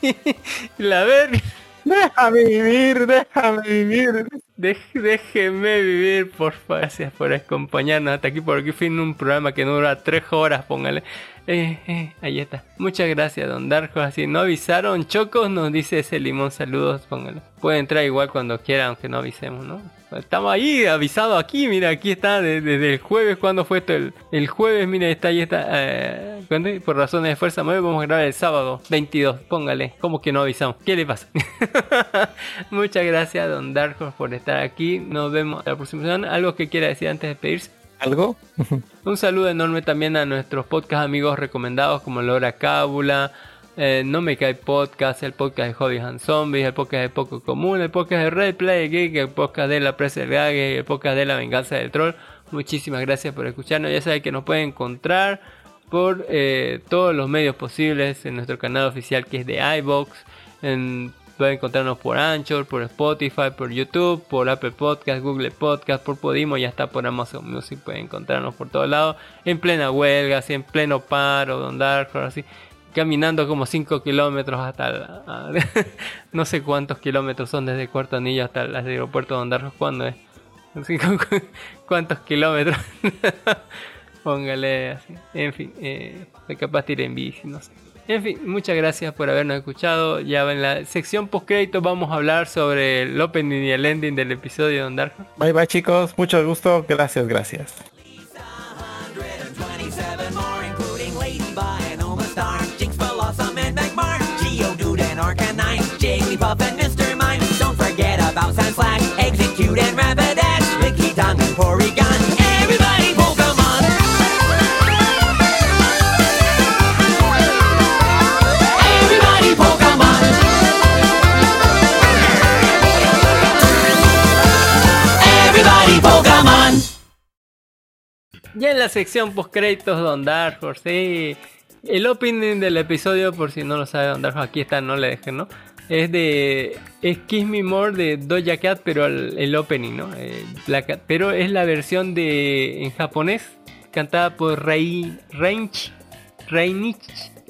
La verga. Déjame vivir, déjame vivir. Dej- déjeme vivir, por favor. Gracias por acompañarnos hasta aquí. Por aquí fin un programa que no dura tres horas, póngale. Eh, eh, ahí está. Muchas gracias, don Darjo. Así no avisaron, Chocos, nos dice ese limón. Saludos, póngale. Puede entrar igual cuando quiera, aunque no avisemos, ¿no? Estamos ahí, avisado aquí, mira, aquí está de- desde el jueves, ¿cuándo fue esto? El, el jueves, mira, está ahí, está. eh, por razones de fuerza mayor vamos a grabar el sábado 22, póngale, ¿cómo que no avisamos? ¿Qué le pasa? [laughs] Muchas gracias, don Darko, por estar aquí. Nos vemos la próxima semana. ¿Algo que quiera decir antes de despedirse? ¿Algo? [laughs] Un saludo enorme también a nuestros podcast amigos recomendados como Laura Cábula, eh, No Me Cae Podcast, el podcast de Hobbies and Zombies, el podcast de Poco Común, el podcast de Red Play Geek, el podcast de La Presa del Gague, el podcast de La Venganza del Troll. Muchísimas gracias por escucharnos. Ya saben que nos pueden encontrar por eh, todos los medios posibles en nuestro canal oficial que es de iBox. En, pueden encontrarnos por Anchor, por Spotify, por YouTube, por Apple Podcast, Google Podcast, por Podimo y hasta por Amazon Music. Pueden encontrarnos por todos lados. En plena huelga, así en pleno paro, Don Dark así. Caminando como 5 kilómetros hasta la- a- [laughs] no sé cuántos kilómetros son desde Cuarto Anillo hasta el aeropuerto de Horse. ¿Cuándo es? Así, [laughs] cu- cu- ¿Cuántos kilómetros? [laughs] Póngale así. En fin, eh, capaz tiré en bici, no sé. En fin, muchas gracias por habernos escuchado. Ya en la sección post crédito vamos a hablar sobre el opening y el ending del episodio de Horse. Bye bye chicos, mucho gusto, gracias, gracias. Star, Jinx, Blossom, and Magmar, Geodude and Arcanine, Jigglypuff and Mr. Mime. Don't forget about Sandslash, Execute and Rapidash, Licky Tongue and Porygon. Everybody Pokemon! Everybody Pokemon! Everybody Pokemon! Ya en la sección post créditos Don Dark Horse, sí. El opening del episodio, por si no lo sabe Don aquí está, no le dejen, ¿no? Es de es Kiss Me More de Doja Cat, pero el, el opening, ¿no? Eh, la ca- pero es la versión de en japonés, cantada por Rei Reinch, Reinich,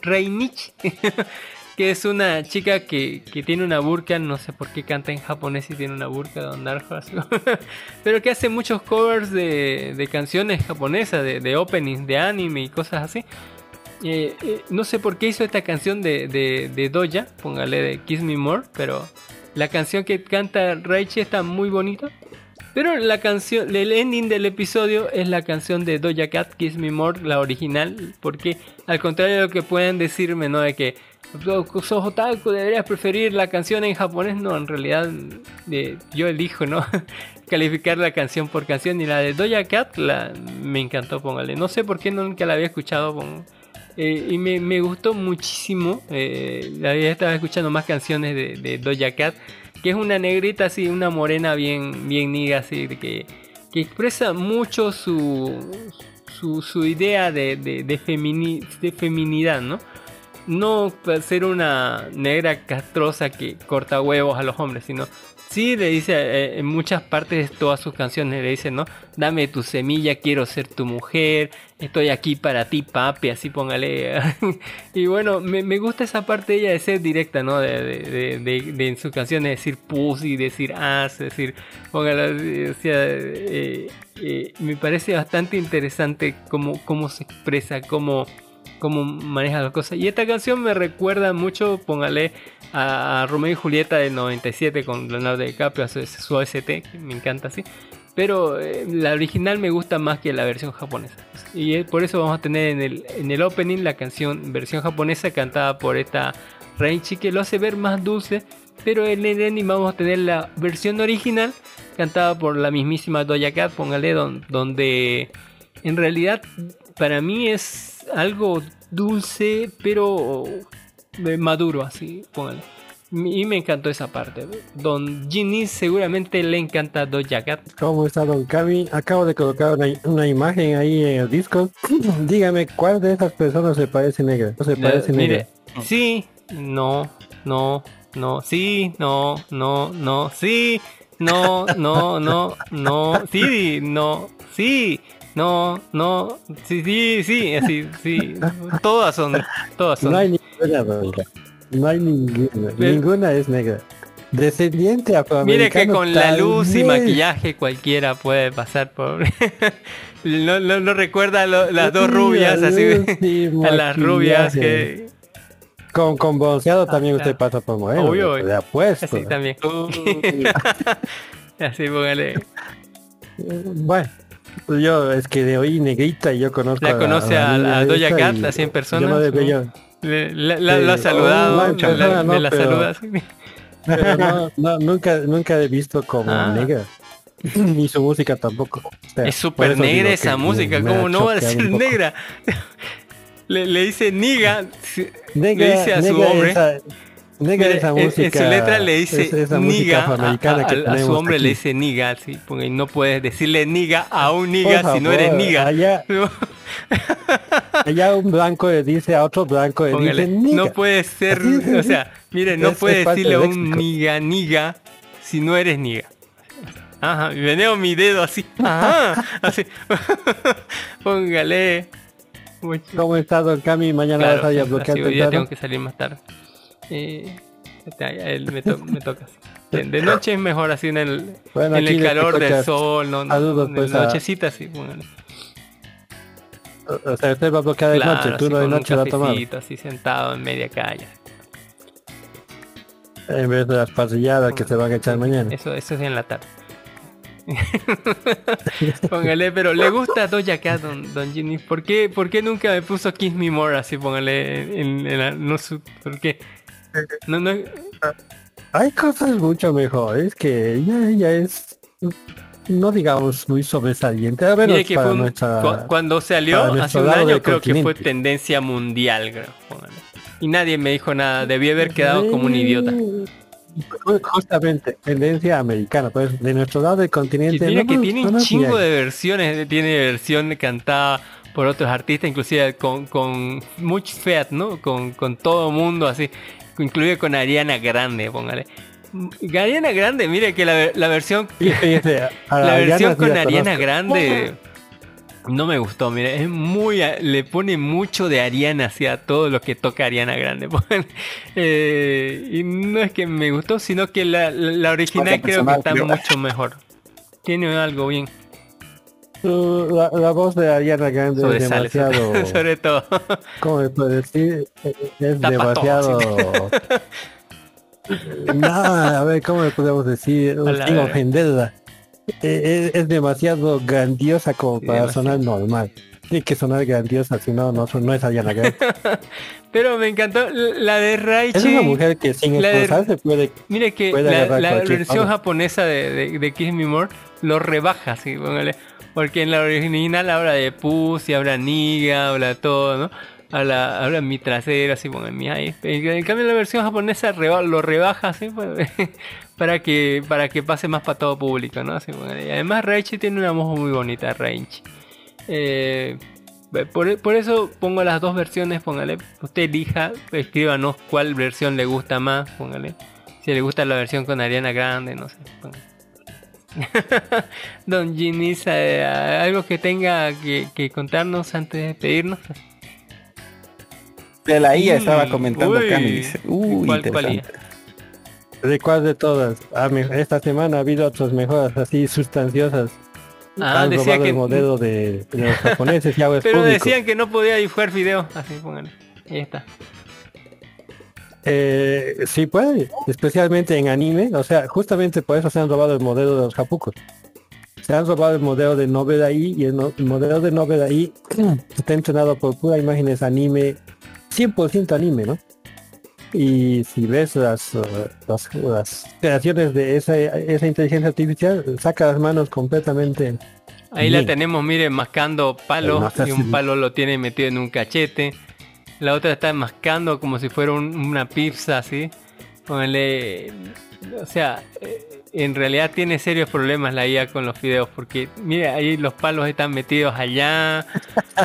Reinich, [laughs] que es una chica que, que tiene una burka, no sé por qué canta en japonés si tiene una burka, Don Horse, [laughs] pero que hace muchos covers de, de canciones japonesas, de, de openings de anime y cosas así. Eh, eh, no sé por qué hizo esta canción de, de, de Doja, póngale de Kiss Me More, pero la canción que canta Raichi está muy bonita. Pero la canción, el ending del episodio es la canción de Doja Cat, Kiss Me More, la original, porque al contrario de lo que pueden decirme, ¿no? De que "Oh, sos otaku, deberías preferir la canción en japonés, no, en realidad eh, yo elijo, ¿no? [laughs] Calificar la canción por canción y la de Doja Cat la, me encantó, póngale. No sé por qué nunca la había escuchado, pon- eh, y me, gustó muchísimo. Eh, la había estado escuchando más canciones de, de Doja Cat, que es una negrita así, una morena bien, bien niga, así, que, que expresa mucho su, su, su idea de, de, de, de feminidad, ¿no? No ser una negra castrosa que corta huevos a los hombres, sino sí le dice eh, en muchas partes de todas sus canciones, le dice, ¿no? Dame tu semilla, quiero ser tu mujer, estoy aquí para ti, papi, así póngale. [laughs] y bueno, me, me gusta esa parte de ella de ser directa, ¿no? De, de, de- en sus canciones decir pussy, decir ass, decir, póngale, o sea, eh, eh, me parece bastante interesante cómo, cómo se expresa, cómo cómo maneja las cosas. Y esta canción me recuerda mucho, póngale, a, Romeo y Julieta del 97 con Leonardo DiCaprio, su, OST, que me encanta así. Pero eh, la original me gusta más que la versión japonesa. Y eh, por eso vamos a tener en el, en el opening la canción versión japonesa cantada por esta Reichi que lo hace ver más dulce. Pero en el ending vamos a tener la versión original cantada por la mismísima Doja Cat, póngale, don- donde en realidad para mí es algo dulce, pero maduro, así, póngale. Y me encantó esa parte. Don Ginny seguramente le encanta Doja Cat. ¿Cómo está Don Cami? Acabo de colocar una, una imagen ahí en el disco. [clears throat] Dígame, ¿cuál de esas personas se parece negra? No se parece Eh, negra. mire, sí, no, no, no, sí, no, no, no, sí, no, no, no, no, sí, no, sí, no, no, sí, sí, sí, así, sí, todas son, todas son. No hay ninguna. No hay ninguna. Pero- Ninguna es negra. Descendiente afroamericano. Mire que con la luz y maquillaje cualquiera puede pasar por... [laughs] no, no, no recuerda lo- las dos rubias, La así, [laughs] a las rubias que... Con, con bronceado también usted pasa por modelo. Obvio, de apuesto. Así también. [laughs] así, póngale. Bueno, yo es que de hoy negrita y yo conozco ¿La conoce a, niña a Doja esa Cat así en persona? yo- Le- la, la- ha saludado, Oh, me la, no, me la pero- saluda así. pero no, no, nunca, nunca he visto como Ah. negra. [clears throat] Ni su música tampoco. O sea, Es súper negra esa música, me ¿cómo no va a ser negra? [laughs] Le, le dice niga, le dice a su hombre. Esa, negra Mire, esa en- música. en su letra le dice esa niga a, afroamericana a- que a- a su hombre le dice niga, sí, porque no puedes decirle niga a un niga si no eres niga. Allá, [laughs] allá un blanco le dice a otro blanco le Póngale, dice niga. no puedes ser, o sea, mire, no es- puedes decirle a un niga niga si no eres niga. Ajá, y veneo mi dedo así. Ajá, así. [laughs] Póngale. Mucho- ¿Cómo está Don Cami? Mañana Claro, vas a ir a así bloquear día temprano. tengo que salir más tarde. Eh, a él me, to- me toca. De, noche es mejor así en el, Bueno, en el calor del sol, no, no, en pues, la a- nochecita sí. Bueno, O sea, usted va a bloquear de claro, noche, tú no de noche a tomar. cafecito, así sentado en media calle. En vez de las parrilladas que se van a echar mañana. Eso, eso es en la tarde. [laughs] póngale, pero le gusta Doja Cat, don, don Ginny. ¿Por qué, ¿Por qué nunca me puso Kiss Me More así? Póngale en, en la- no sé, ¿por qué? No, no, Hay cosas mucho mejores que ella, ella es, no digamos muy sobresaliente. A ver, que para fue un- nuestra... cu- cuando salió hace un año creo que fue tendencia mundial, creo. Y nadie me dijo nada, debí haber quedado como un idiota. Justamente, tendencia americana, pues de nuestro lado del continente. mira no que tiene no un chingo de versiones, tiene versión cantada por otros artistas, inclusive con, con much feat, ¿no? Con, con todo mundo así, inclusive con Ariana Grande, póngale. Ariana Grande, mire que la, la versión Sí, [laughs] la versión con la Ariana conozco. Grande no me gustó, mire, es muy le pone mucho de Ariana hacia todo lo que toca Ariana Grande. [laughs] Eh, y no es que me gustó, sino que la, la- la original creo que está creo. mucho mejor. Tiene algo bien, La, la voz de Ariana Grande es demasiado... sobre, [laughs] sobre todo. ¿Cómo se puede decir? Es Tapa demasiado... [laughs] no, a ver, ¿cómo le podemos decir? Sin ofenderla. Eh, Es, es demasiado grandiosa como Sí, para demasiado. sonar normal. Tiene que sonar grandiosa, si no, no, es Ariana Grande. [laughs] Pero me encantó la de Raichi. Es una mujer que sin esforzarse puede... Mire que Puede la, versión japonesa de, de, de Kiss Me More lo rebaja, así, póngale. Porque en la original habla de pussy, habla niga, habla todo, ¿no? Habla, habla mi trasero, así, póngale mi. En, cambio la versión japonesa reba- lo rebaja, así, pues, [laughs] para que para que pase más para todo público, ¿no? Así. Y además Raichi tiene una voz muy bonita, Raichi. Eh, por, por eso pongo las dos versiones, póngale. Usted elija, escríbanos cuál versión le gusta más, póngale. Si le gusta la versión con Ariana Grande, no sé. póngale. [laughs] Don Ginis, algo que tenga que, que contarnos antes de despedirnos. De la IA estaba Mm, comentando uy. Cami, dice. Uy, ¿Cuál- cuál interesante. ¿De cuál de todas? Ah, me- esta semana ha habido otras mejoras así sustanciosas. Ah, Han decía robado que- el modelo de, de los japoneses y [laughs] Pero público. decían que no podía dibujar video. Así, póngale. Ahí está. Eh, sí puede, especialmente en anime, o sea, justamente por eso se han robado el modelo de los japucos. Se han robado el modelo de Novela I y el, no- el modelo de Novela I [clears throat] está entrenado por pura imágenes anime, 100% anime, ¿no? Y si ves las, las, las creaciones de esa, esa inteligencia artificial, saca las manos completamente. Ahí la tenemos, miren, mascando Master y un palo lo tiene metido en un cachete. La otra está mascando como si fuera un- una pizza así. Ponele, o sea, eh, en realidad tiene serios problemas la IA con los videos porque mira, ahí los palos están metidos allá,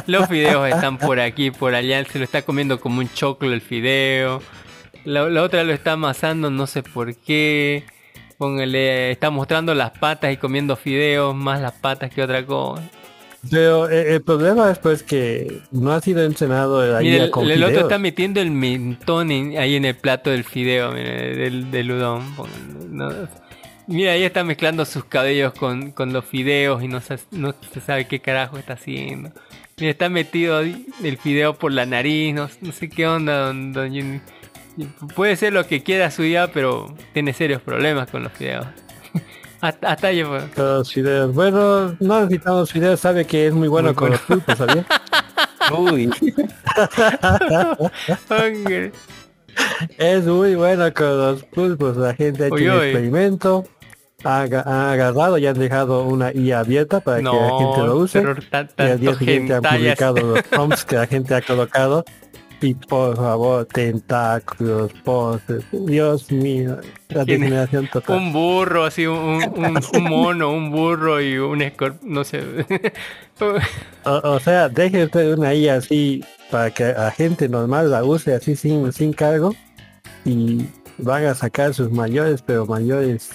los videos están por aquí, por allá, se lo está comiendo como un choclo el fideo. La, la otra lo está amasando, no sé por qué. Póngale, está mostrando las patas y comiendo fideos, más las patas que otra cosa. Pero eh, el problema es pues que no ha sido Mire, IA el, con el otro está metiendo el mentón en- ahí en el plato del fideo, mire, del, del udon. No- Mira, ahí está mezclando sus cabellos con, con los fideos y no se, no se sabe qué carajo está haciendo. Mira, está metido ahí el fideo por la nariz, no, no sé qué onda, don, don. Puede ser lo que quiera su IA, pero tiene serios problemas con los fideos. Hasta, los fideos. Bueno, no necesitamos fideos, sabe que es muy bueno Muy con bueno. los pulpos, ¿sabía? Uy, es muy bueno con los pulpos. La gente ha hecho Uy, un uy. experimento, ha, aga- ha agarrado y han dejado una IA abierta para que la gente lo use. pero y al día siguiente han publicado los prompts que la gente ha colocado. Y por favor, tentáculos, poses. Dios mío, la discriminación total. Un burro, así, un, un, un [laughs] mono, un burro y un escorpión, no sé. O, o sea, deje usted una IA así para que la gente normal la use así sin, sin cargo y van a sacar sus mayores, pero mayores.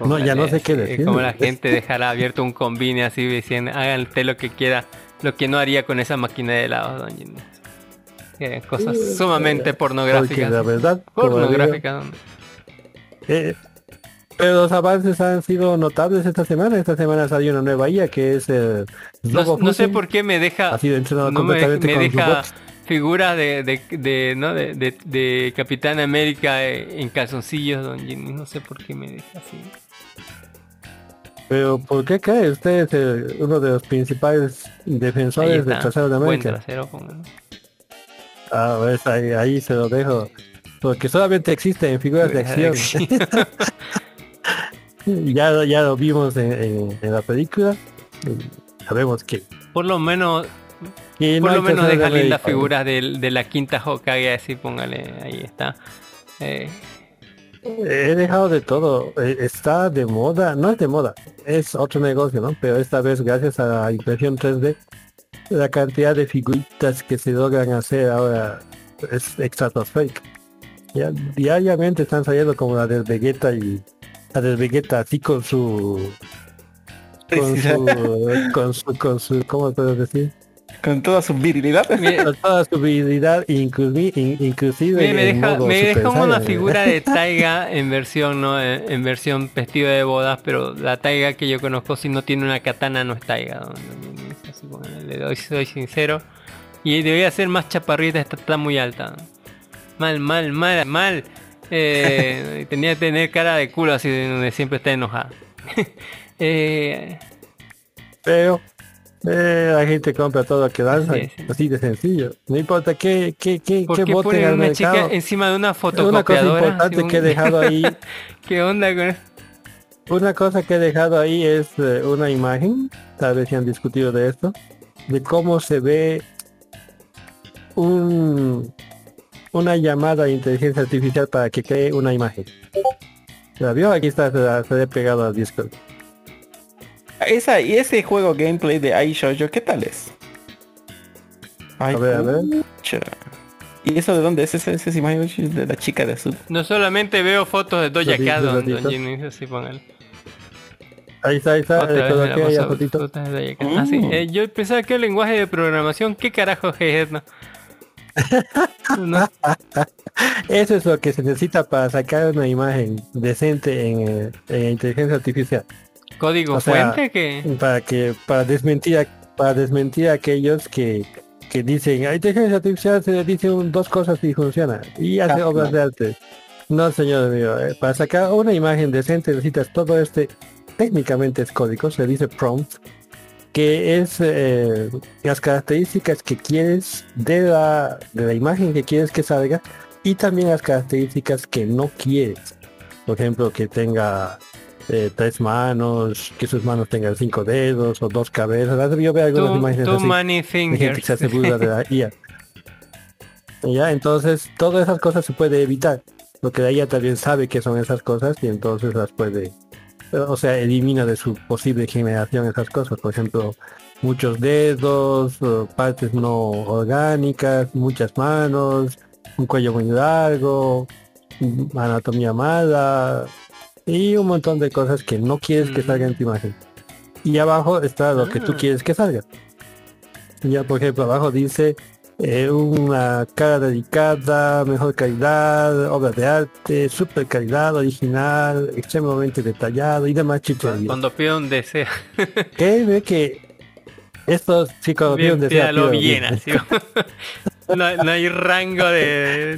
No, ya no sé qué Sí, decir. Como la gente dejará abierto un combine así diciendo, hagan usted lo que quiera, lo que no haría con esa máquina de helado, don. Eh, Cosas sumamente Porque la pornográficas. verdad, digo, Pornográficas. don. eh, pero los avances han sido notables esta semana. Esta semana salió una nueva IA que es el No, no sé por qué me deja, Ha sido entrenado no me, completamente me con deja figuras de, de, de, ¿no? de, de, Capitán América eh, en calzoncillos, don Jimmy. No sé por qué me deja así. Pero ¿por qué cree usted es el- uno de los principales defensores del trasero de Buen América? trasero, póngalo. Ah, ves, ahí, ahí se lo dejo. Porque solamente existe en figuras de acción. [laughs] ya, ya lo vimos en, en- en la película. Sabemos que, Por lo menos, por no lo menos de América. figura del- de, la quinta Hokage, así póngale, ahí está. Eh, He dejado de todo. Eh, Está de moda. No es de moda. Es otro negocio, ¿no? Pero esta vez gracias a la impresión 3D, la cantidad de figuritas que se logran hacer ahora es estratosférica. Ya diariamente están saliendo como la del Vegeta y la del Vegeta así con su con su [laughs] con su con su ¿cómo puedo decir? con toda su virilidad. [laughs] Con toda su habilidad inclusive, inclusive me en deja, modo me una figura de [laughs] Taiga en versión, ¿no? En, en versión vestido de bodas, pero la Taiga que yo conozco si no tiene una katana no es Taiga. ¿no? Le doy, soy sincero. Y debería ser más chaparrita, está, está muy alta. Mal, mal, mal, mal. [laughs] Eh, tenía que tener cara de culo así donde siempre está enojada. [laughs] eh, Pero eh, la gente compra todo lo que lanza, Sí, sí. así de sencillo. No importa qué, qué, qué, ¿Por qué qué boten ponen al una chica mercado. encima de una Una cosa fotocopiadora? importante que he dejado [laughs] ahí, ¿Qué onda con eso? una cosa que he dejado ahí es eh, una imagen, tal vez se han discutido de esto, de cómo se ve un una llamada a inteligencia artificial para que cree una imagen. ¿La vio? Aquí está, se he pegado al Discord. Esa, y ese juego gameplay de iShoujo, ¿qué tal es? Ay, A ver, a ver. pucha. ¿Y eso de dónde es? ¿Esa, esa es imagen de la chica de azul? No solamente veo fotos de Doja Cat, don, don. Jimmy, así póngale. Ahí está, ahí está. Otra vez me la pasó. Ah, sí, Mm. eh, yo pensaba que el lenguaje de programación, ¿qué carajo es no? [laughs] No, Eso es lo que se necesita para sacar una imagen decente en, eh, en inteligencia artificial. Código O sea, fuente que... Para que para desmentir a, para desmentir a aquellos que, que dicen a inteligencia artificial se le dice un- dos cosas y funciona y hace Ah, obras no. de arte. No, señor mío, eh, para sacar una imagen decente necesitas todo este, técnicamente es código, se dice prompt, que es eh, las características que quieres de la, de la imagen que quieres que salga y también las características que no quieres. Por ejemplo, que tenga eh, tres manos, que sus manos tengan cinco dedos o dos cabezas. Yo veo algunas Too, imágenes too así many de gente que se hace burla de la [laughs] IA. Ya, entonces todas esas cosas se puede evitar, porque la IA también sabe que son esas cosas y entonces las puede, o sea, elimina de su posible generación esas cosas, por ejemplo, muchos dedos, partes no orgánicas, muchas manos, un cuello muy largo, mm, anatomía mala y un montón de cosas que no quieres que Mm. salgan en tu imagen. Y abajo está lo que tú Ah. quieres que salga. Ya por ejemplo abajo dice eh, una cara dedicada, mejor calidad, obra de arte, super calidad, original, extremadamente detallado y demás chicherías. Cuando pido un deseo. [laughs] Que ve que estos chicos Bien, desea, pídalo pido bien, así. [laughs] no, no hay rango de,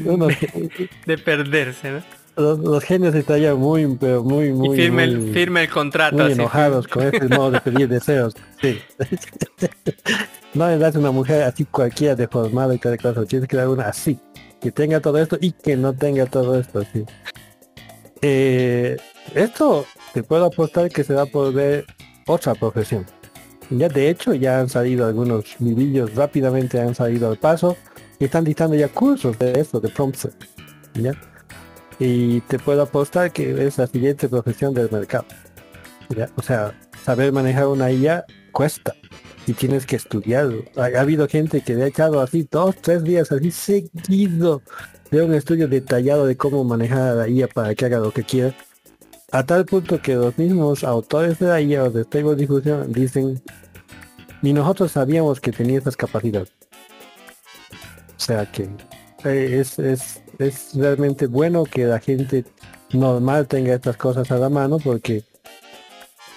perderse, ¿no? los, los genios estarían muy, pero muy, muy, y firme, muy- el, firme el contrato. muy enojados con este modo de pedir deseos. Sí. [laughs] no le das una mujer así cualquiera deformada y tal cosa. Tienes que dar una así. Que tenga todo esto y que no tenga todo esto. Sí. Eh, esto te puedo apostar que se va a volver otra profesión. Ya de hecho ya han salido algunos videos rápidamente han salido al paso y están dictando ya cursos de esto, de prompts. Y te puedo apostar que es la siguiente profesión del mercado. ¿ya? O sea, saber manejar una IA cuesta y tienes que estudiarlo. Ha, ha habido gente que le ha echado así dos, tres días así seguido de un estudio detallado de cómo manejar a la IA para que haga lo que quiera. A tal punto que los mismos autores de la IA o de Stable Diffusion dicen, ni nosotros sabíamos que tenía esas capacidades. O sea que eh, es, es, es realmente bueno que la gente normal tenga estas cosas a la mano porque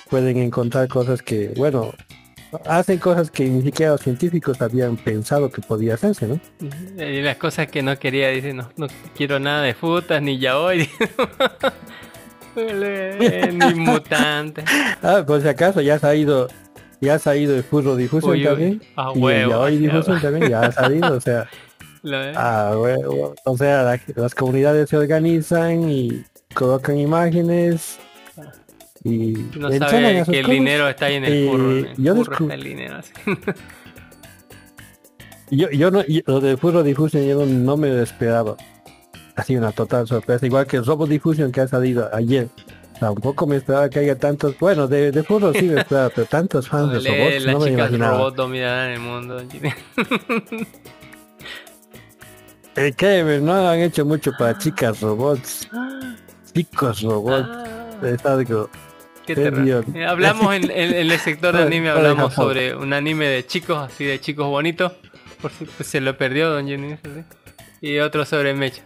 pueden encontrar cosas que, bueno, hacen cosas que ni siquiera los científicos habían pensado que podía hacerse, ¿no? Y las cosas que no quería, dice, no, no quiero nada de frutas, ni yaoi, [laughs] ni [laughs] mutantes. Ah, por si acaso ya ha ido, ya ha salido el furro difusión Uy, uy, también. a y el huevo, yaoi a difusión huevo. también ya ha salido, o sea, [laughs] ah, huevo. o sea, la- las comunidades se organizan y colocan imágenes y no sabe que el cosas. dinero está ahí en el Eh, furro. En el yo está el dinero. así. [laughs] Yo, yo no, yo- lo de Furro Diffusion yo no, me lo esperaba. Ha sido una total sorpresa, igual que el Robo Diffusion que ha salido ayer. Tampoco me esperaba que haya tantos, bueno, de, de Furro sí me esperaba, pero tantos fans de robots las no me imaginaba. robots dominarán el mundo. [laughs] Eh, créeme, no han hecho mucho para chicas robots. [gasps] Chicos robots. Ah, Es algo. Qué terror. Dios. Eh, Hablamos en, en- en el sector de [laughs] anime, hablamos sobre un anime de chicos, así de chicos bonitos. Por si pues, se lo perdió Don Jenny. ¿sí? Y otro sobre Mecha.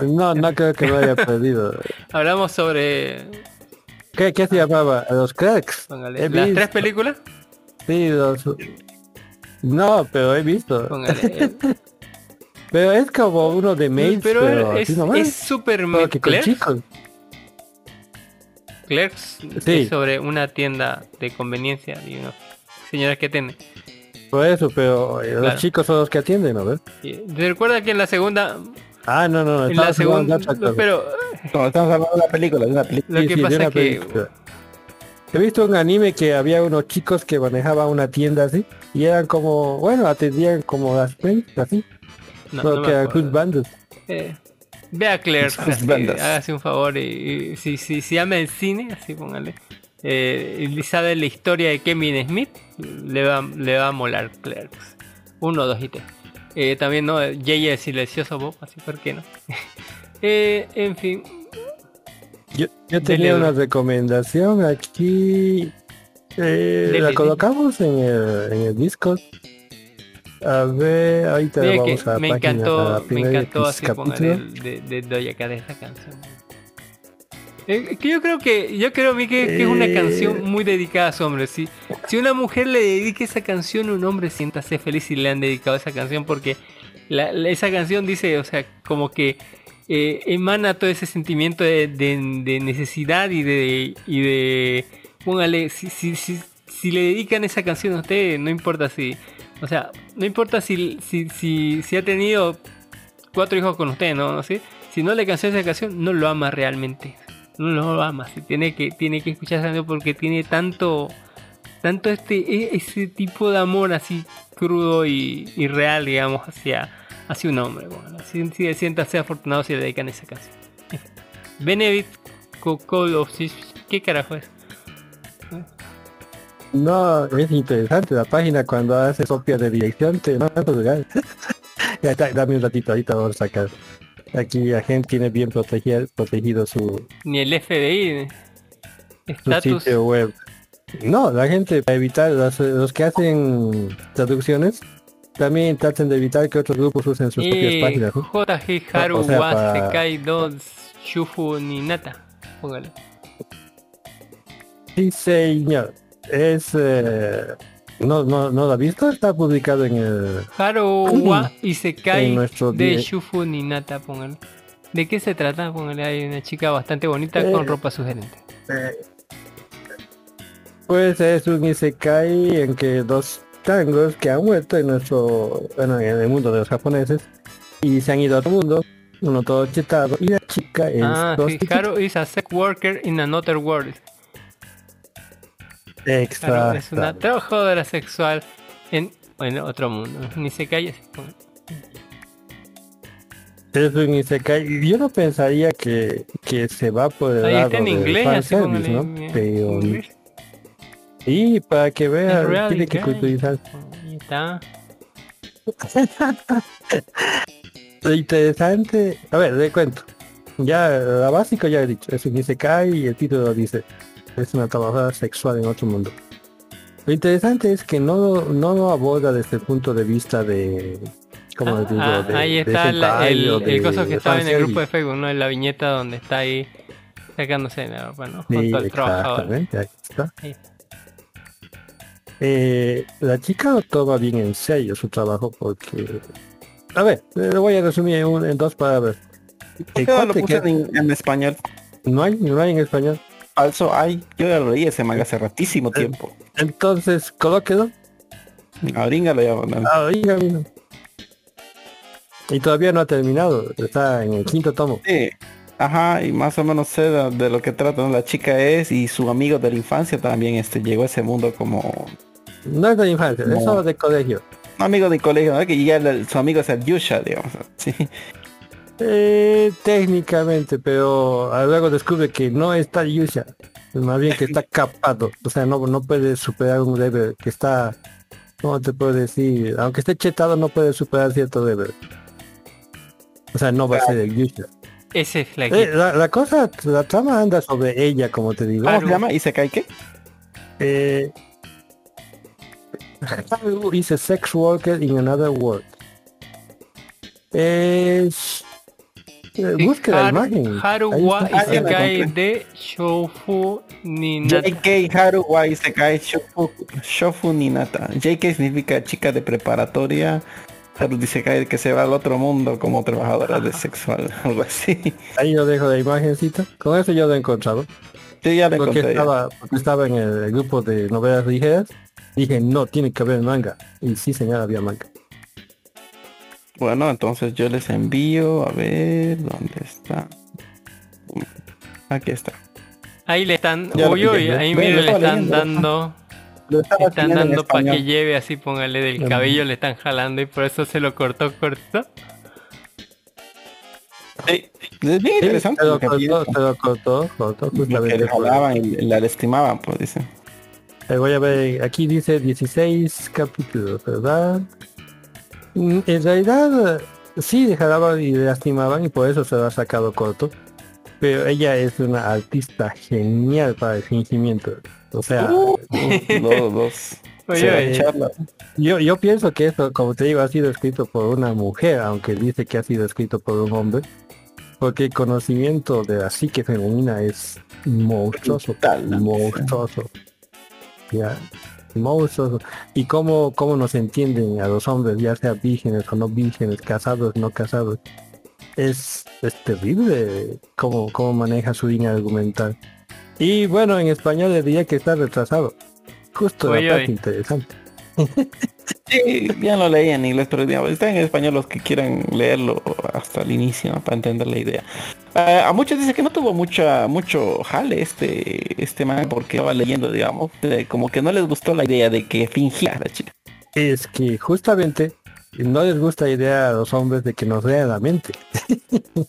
No, no creo que lo haya perdido. [laughs] Hablamos sobre ¿Qué, qué se llamaba? Los cracks. póngale, las visto. tres películas. Sí, los... No, pero he visto. Póngale, eh, [laughs] Pero es como uno de maids, pero, pero, es, así nomás. es Clerks. Sí. sobre una tienda de conveniencia y unos señores que tienen. Por eso, pero eh, Claro. los chicos son los que atienden, ¿no ¿Te recuerdas que en la segunda, Ah, no, no, en la segunda, pero No, estamos hablando de una película, de una película. lo que sí, de pasa una es que película. He visto un anime que había unos chicos que manejaban una tienda así y eran como, bueno, atendían como las así, no, no, no que eran Bandits. Eh, ve a Sus bandas. hágase un favor y, y si, si, si ama el cine, así póngale. eh, y sabe la historia de Kevin Smith, le va, le va a molar Clerks. Uno, dos y tres. Eh, también, ¿no? Jay el silencioso Bob, así, ¿por qué no? [laughs] Eh, en fin, Yo, yo tenía Dele, una recomendación aquí. eh, Dele, la colocamos en el, en el Discord. A ver, ahorita vamos a la me página, a encantó, la me encantó así capítulo. el de, de Cat esta canción. Eh, que yo creo que, yo creo a que, que es una Eh. canción muy dedicada a su hombre. Si, si una mujer le dedica esa canción, un hombre siéntase feliz si le han dedicado esa canción porque la- la- esa canción dice, o sea, como que eh, emana todo ese sentimiento de, de- de necesidad y de, y de póngale, si, si, si, si le dedican esa canción a usted, no importa si, o sea, no importa si, si, si, ha tenido cuatro hijos con usted, ¿no? ¿No sé? Si no le canció esa canción, no lo ama realmente. No lo ama. Si tiene que, tiene que escuchar esa canción porque tiene tanto, tanto este, e- ese tipo de amor así crudo y, y real, digamos, hacia, hacia un hombre. Bueno, si, si siéntase afortunado si le dedican esa canción. Benedict of ¿Qué carajo es? No, es interesante la página cuando hace copia de dirección, te manda lugar. [laughs] ya está, dame un ratito, ahorita vamos a sacar. Aquí la gente tiene bien protegido, protegido su, Ni el FBI. su sitio web. No, la gente para evitar, los, los que hacen traducciones, también tratan de evitar que otros grupos usen sus propias páginas. ¿no? JG Haru O sea, wa para- Sekai do Shufu ni Nata. Póngale. Sí, señor. Es... eh, no, no, ¿No lo ha visto? Está publicado en el... Haru [clears throat] wa Isekai En nuestro de Shufu ni Nata. Póngale. ¿De qué se trata? Póngale. Hay una chica bastante bonita Eh, con ropa sugerente. Pues es un Isekai en que dos tangos que han muerto en nuestro, bueno, en el mundo de los japoneses y se han ido a otro mundo, uno todo chetado y la chica es Ah. Haru is a sex worker in another world. Exacto. es una trabajadora sexual en, en otro mundo. Ni se póngale. Es un Isekai. Yo no pensaría que, que se va por el Ahí lado está en inglés, así. ¿no? Pero, inglés. y para que real tiene que culturizar. Ahí está. Lo interesante, a ver, le cuento. Ya, la básico ya he dicho, es un Isekai y el título dice, es una trabajadora sexual en otro mundo. Lo interesante es que no, no lo aborda desde el punto de vista de, como les digo, Ah, de, ahí de está la- el, el coso que estaba en el grupo de. Facebook, ¿no? En la viñeta donde está ahí sacándose la ropa, ¿no? Sí, Junto al trabajador. exactamente, ahí está. Ahí está. Eh, la chica lo toma bien en serio su trabajo porque... A ver, lo voy a resumir en, un- en dos palabras. ¿Por El qué no lo cuate puse que- en, en español? no hay, no hay en español. Falso hay. Yo ya lo leí ese manga hace Eh, ratísimo tiempo. Entonces, colóquelo. Ahorita lo llaman. Ah, oiga, amigo. Y todavía no ha terminado, está en el quinto tomo. Sí. Ajá, y más o menos sé de, de lo que trata. ¿no? La chica es y su amigo de la infancia también este llegó a ese mundo como No es de infancia, es No. solo de colegio. un amigo de colegio, ¿no? que ya el- su amigo es el Yusha, digamos. Sí. Eh, técnicamente, pero luego descubre que no está Yusha. Más bien que está [laughs] capado. O sea, no, no puede superar un level que está... ¿Cómo te puedo decir? Aunque esté chetado no puede superar cierto level. O sea, no va a ser el Yusha. Ese es la Eh, la, la cosa, la trama anda sobre ella, como te digo. ¿Cómo se llama? ¿Y se cae qué? Eh, [laughs] is a sex worker in another world. Es... eh, busque la imagen. Haru Ahí wa está. Ya la Isekai de Shoufu ni Nata. JK Haru wa Isekai Shofu, Shofu Ninata. JK significa chica de preparatoria. Haru dice que que se va al otro mundo como trabajadora de sexual, [laughs] algo así. Ahí lo dejo la imagencita. Con eso yo lo he encontrado. Yo ya lo Porque encontré. estaba, porque estaba en el grupo de novelas ligeras. Dije, no, tiene que haber manga. Y sí, señor, había manga. Bueno, entonces yo les envío, a ver, ¿dónde está? Aquí está. Ahí le están, Ya uy, uy, ahí mire le están leyendo. dando, le están dando para que lleve así, póngale del cabello, le están jalando y por eso se lo cortó corto. Sí, es bien interesante. se lo cortó, se lo cortó, cortó justamente le hablaban y la lastimaban, pues dicen. Eh, voy a ver, aquí dice 16 capítulos, ¿verdad? Mm, En realidad, sí, dejaban y lastimaban y por eso se lo ha sacado corto. Pero ella es una artista genial para el fingimiento. O sea, Uh, [laughs] dos, dos. Oye, yo, yo pienso que esto, como te digo, ha sido escrito por una mujer, aunque dice que ha sido escrito por un hombre. Porque el conocimiento de la psique femenina es monstruoso. ¿no? monstruoso. Ya, monstruoso. Y cómo, cómo nos entienden a los hombres, ya sea vírgenes o no vírgenes, casados, no casados. Es, es terrible cómo, cómo maneja su línea argumental. Y bueno, en español le diría que está retrasado. Justo Oye, la parte oye. interesante. [laughs] Sí, ya lo leí en inglés, pero digamos, está en español los que quieran leerlo hasta el inicio, para entender la idea. Ah, a muchos dicen que no tuvo mucha, mucho jale este, este man porque estaba leyendo, digamos, como que no les gustó la idea de que fingía la chica. Es que justamente no les gusta la idea a los hombres de que nos lean la mente. [laughs]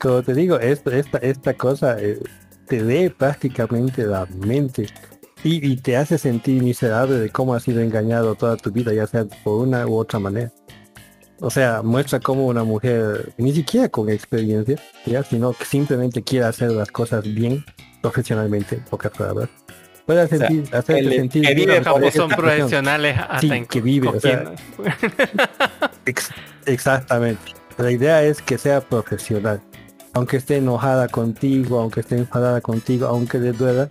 Como te digo, esto, esta, esta cosa eh, te lee prácticamente la mente y, y te hace sentir miserable de cómo has sido engañado toda tu vida, ya sea por una u otra manera. O sea, muestra cómo una mujer, ni siquiera con experiencia, ya, sino que simplemente quiere hacer las cosas bien, profesionalmente, en pocas palabras. Puede sea, sentir, hacerte el- sentir que vive Como son profesionales hasta Sí, en que vive, o sea, cogiendo. [laughs] Ex- exactamente. La idea es que sea profesional. Aunque esté enojada contigo, aunque esté enfadada contigo, aunque le duela,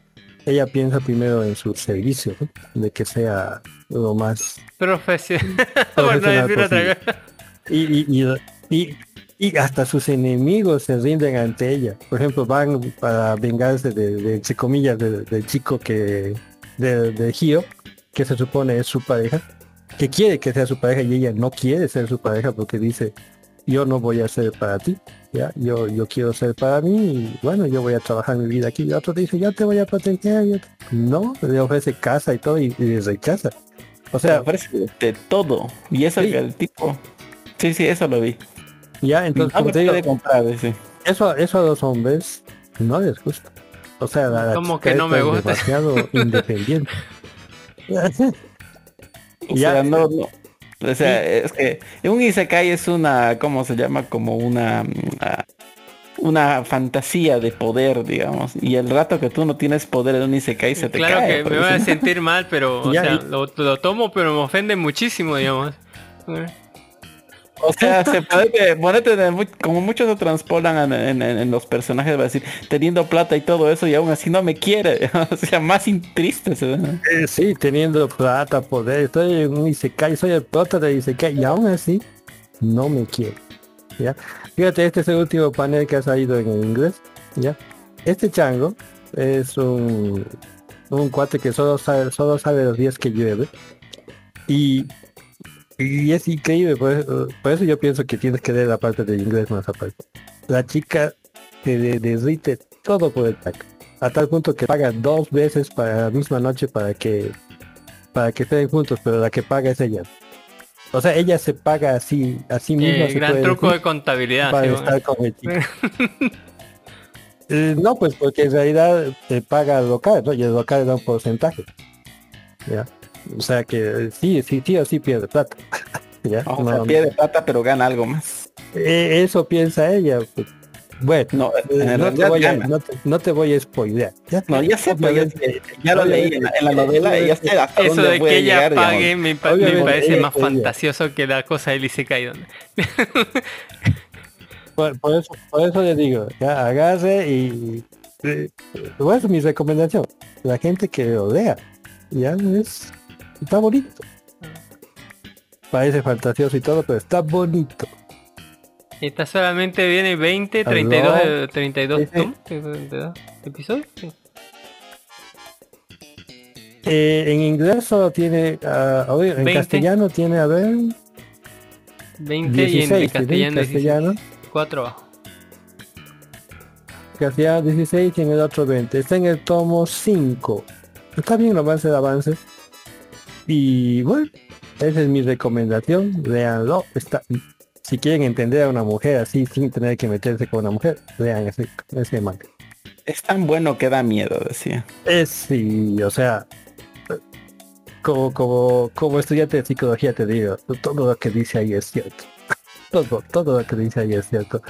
ella piensa primero en su servicio, ¿no? de que sea lo más Profesional. [laughs] [laughs] Posible. y, y, y, y- hasta sus enemigos se rinden ante ella. Por ejemplo, van para vengarse de, de, entre comillas, de- del chico que, de, de que se supone es su pareja, que quiere que sea su pareja y ella no quiere ser su pareja porque dice, yo no voy a ser para ti, ya, yo, yo quiero ser para mí y bueno, yo voy a trabajar mi vida aquí. Y otro dice, yo te voy a proteger. y otro, no, le ofrece casa y todo y, y le rechaza. O O sea, sea, ofrece de todo. Y eso Sí. que el tipo... Sí, sí, eso lo vi. ya, entonces, no como me te digo, puede comprar, dice. eso, eso a los hombres no les gusta. O sea, la, la ¿Cómo chica que no me es gusta? demasiado [laughs] independiente. O Ya. sea, no, no. O sea, es que un Isekai es una, ¿cómo se llama? Como una, ah, una fantasía de poder, digamos. Y el rato que tú no tienes poder en un Isekai se te Claro cae. que por me voy a sentir mal, pero [laughs] o Ya, sea, y- lo, lo tomo, pero me ofende muchísimo, digamos. O sea, se puede como muchos lo transpolan en, los personajes, va a decir, teniendo plata y todo eso, y aún así no me quiere. [laughs] o sea, más in- triste se ve. Eh, sí, teniendo plata, poder, estoy en un Isekai, soy el prota de Isekai y aún así no me quiere. ¿ya? Fíjate, este es el último panel que ha salido en inglés. ¿ya? Este chango es un, un cuate que solo sabe, solo sabe los días que llueve. Y, y es increíble, por eso, por eso yo pienso que tienes que leer la parte de inglés más aparte. La chica se derrite todo por el taco a tal punto que paga dos veces para la misma noche para que para que estén juntos, pero la que paga es ella. O sea, ella se paga así, así misma. Eh, se gran puede truco de decir, contabilidad. para sí, estar con el chico. [laughs] Eh, no, pues porque en realidad te paga el local, ¿no? Y el local da un porcentaje. ¿Ya? O sea que eh, sí, sí, sí o sí pierde plata. [laughs] ¿Ya? O No, sea, pierde plata, pero gana algo más. eh, eso piensa ella. pues. Bueno, No, eh, no, te voy a, no, te, no te voy a spoilear. ¿ya? No, ya sé, pues, ya, ya lo leí en la, en la novela y ya sé hasta Eso dónde de que ella llegar, pague me, pa- me parece ella- más ella. fantasioso que la cosa del Isekai. donde- [laughs] Por, por eso, por eso le digo, ya agarre y eso mi recomendación, la gente que lo lea, ya es está bonito. Parece fantasioso y todo, pero está bonito. Esta solamente viene 20, Aló. 32, eh, 32 Sí, sí. ¿cómo? 32 episodios. Sí. Eh, en inglés solo tiene, ver, en 20. castellano tiene, a ver, 20 y 16, en ¿sí? castellano, castellano, 4 abajo. castellano 16 y en el otro 20. Está en el tomo 5. Está bien el avance de avance. Y bueno, esa es mi recomendación. Leanlo. Está si quieren entender a una mujer así sin tener que meterse con una mujer, vean ese, ese manga. Es tan bueno que da miedo, decía. Es sí, o sea, como, como, como estudiante de psicología te digo, todo lo que dice ahí es cierto. [laughs] Todo, todo lo que dice ahí es cierto.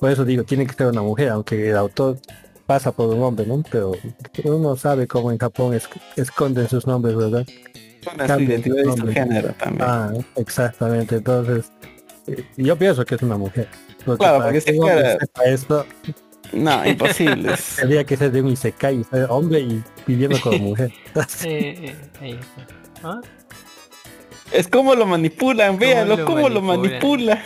Por eso digo, tiene que ser una mujer, aunque el autor pasa por un hombre, ¿no? Pero, pero uno sabe cómo en Japón es- esconden sus nombres, ¿verdad? Bueno, su identidad y su género también. Ah, exactamente. Entonces, eh, yo pienso que es una mujer. Porque Claro, para porque que si fuera- sepa esto, No, imposible. es- [laughs] tendría que ser de un isekai, ser hombre y viviendo como mujer. [laughs] Eh, eh. ¿Ah? Es como lo manipulan, véanlo, lo cómo lo manipula.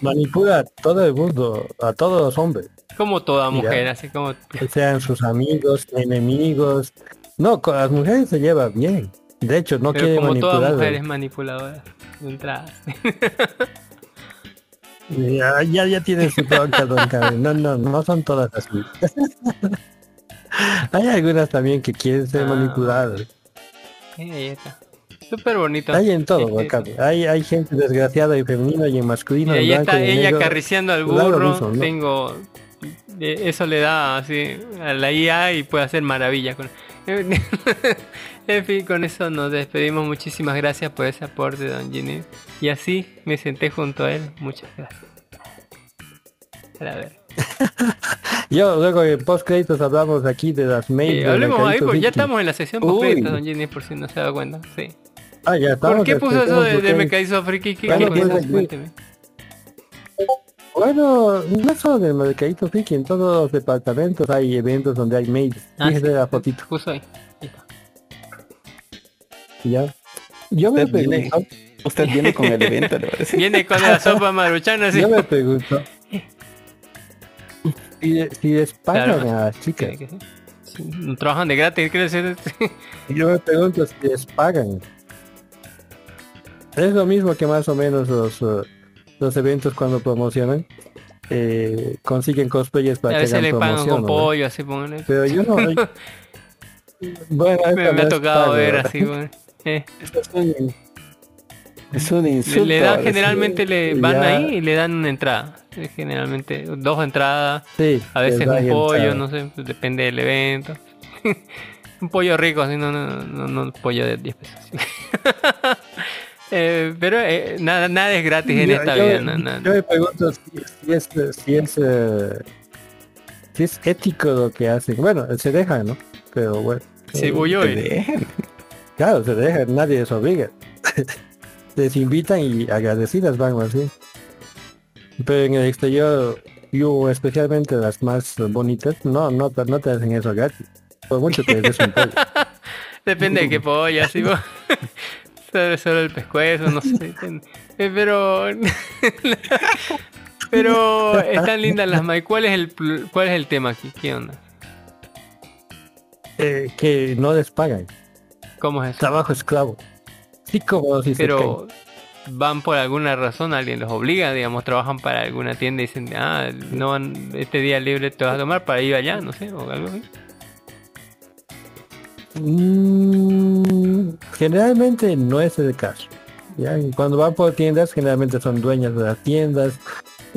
Manipula a todo el mundo, a todos los hombres. Como toda mujer, así como... que sean sus amigos, enemigos. No, con las mujeres se lleva bien. De hecho, no Pero quiere como toda manipular. mujer es manipuladora. De entrada. Ya, ya, ya tiene su bronca, don Karen. No, no, no son todas así. Hay algunas también que quieren ser Ah. manipuladas. Ahí está. Súper bonito. Hay en todo, Este. Hay, hay gente desgraciada en femenino y en masculino. Y ahí está y ella negro. acariciando al lo burro. mismo, ¿no? Tengo. eh, Eso le da así a la IA y puede hacer maravillas con. En fin, con eso nos despedimos. Muchísimas gracias por ese aporte, don Ginny. Y así me senté junto a él. Muchas gracias. A ver. [laughs] Yo luego en post créditos hablamos aquí de las mails. De hablemos ahí, pues ya estamos en la sección Uy. post don Ginny, por si no se da cuenta. Sí. Ah, ya estamos. ¿Por qué puso eso de, de Mercadito Mercadizo Friki? ¿Qué, Bueno, qué. Bueno, no solo del mercadito friki, en todos los departamentos hay eventos donde hay mails. Ah, sí. la fotito, Puso ahí. Ya. Yo me Usted viene, pregunto, usted viene con el evento, le a. [laughs] Viene con la sopa maruchana, así. yo me pregunto, si, si les pagan Claro. a las chicas, Que- que sí. Sí, no trabajan de gratis, quiere decir. yo me pregunto si les pagan. Es lo mismo que más o menos los, uh, los eventos cuando promocionan, eh, consiguen cosplayers A para que veces hagan le pagan promoción. con ¿no? pollo, así. Pero yo no... [laughs] bueno, Me, me ha es tocado pago, ver ¿verdad? así, bueno. Eh, es un- Es un le, insulto. le dan generalmente le van ya- ahí y le dan una entrada. Generalmente dos entradas, Sí, a veces un pollo, entrada. no sé, pues depende del evento. [laughs] un pollo rico, así no, no, no, no pollo de 10 pesos. [laughs] Eh, pero eh, nada, nada es gratis en Yo- esta yo, vida. yo me pregunto si, si es, si es, eh, si es ético lo que hacen. Bueno, se dejan, ¿no? Pero bueno. Dejen. Claro, se dejan, nadie les obliga. [laughs] les invitan y agradecidas van así. Pero en el exterior, yo especialmente las más bonitas, no, no, te- no te hacen eso gratis. Por mucho que les des un pollo. [laughs] Depende de qué pollo, así vos. [laughs] solo, solo el pescuezo, no sé. eh, pero. pero están lindas las Mai. ¿Cuál es el cuál es el tema aquí? ¿Qué onda? Eh, que no les pagan. ¿Cómo es? Trabajo esclavo. Sí, como si Pero van por alguna razón, alguien los obliga, digamos, trabajan para alguna tienda y dicen, ah, no este día libre te vas a tomar para ir allá, no sé, o algo así. Mm, generalmente no es el caso. ¿ya? Y Cuando van por tiendas, generalmente son dueñas de las tiendas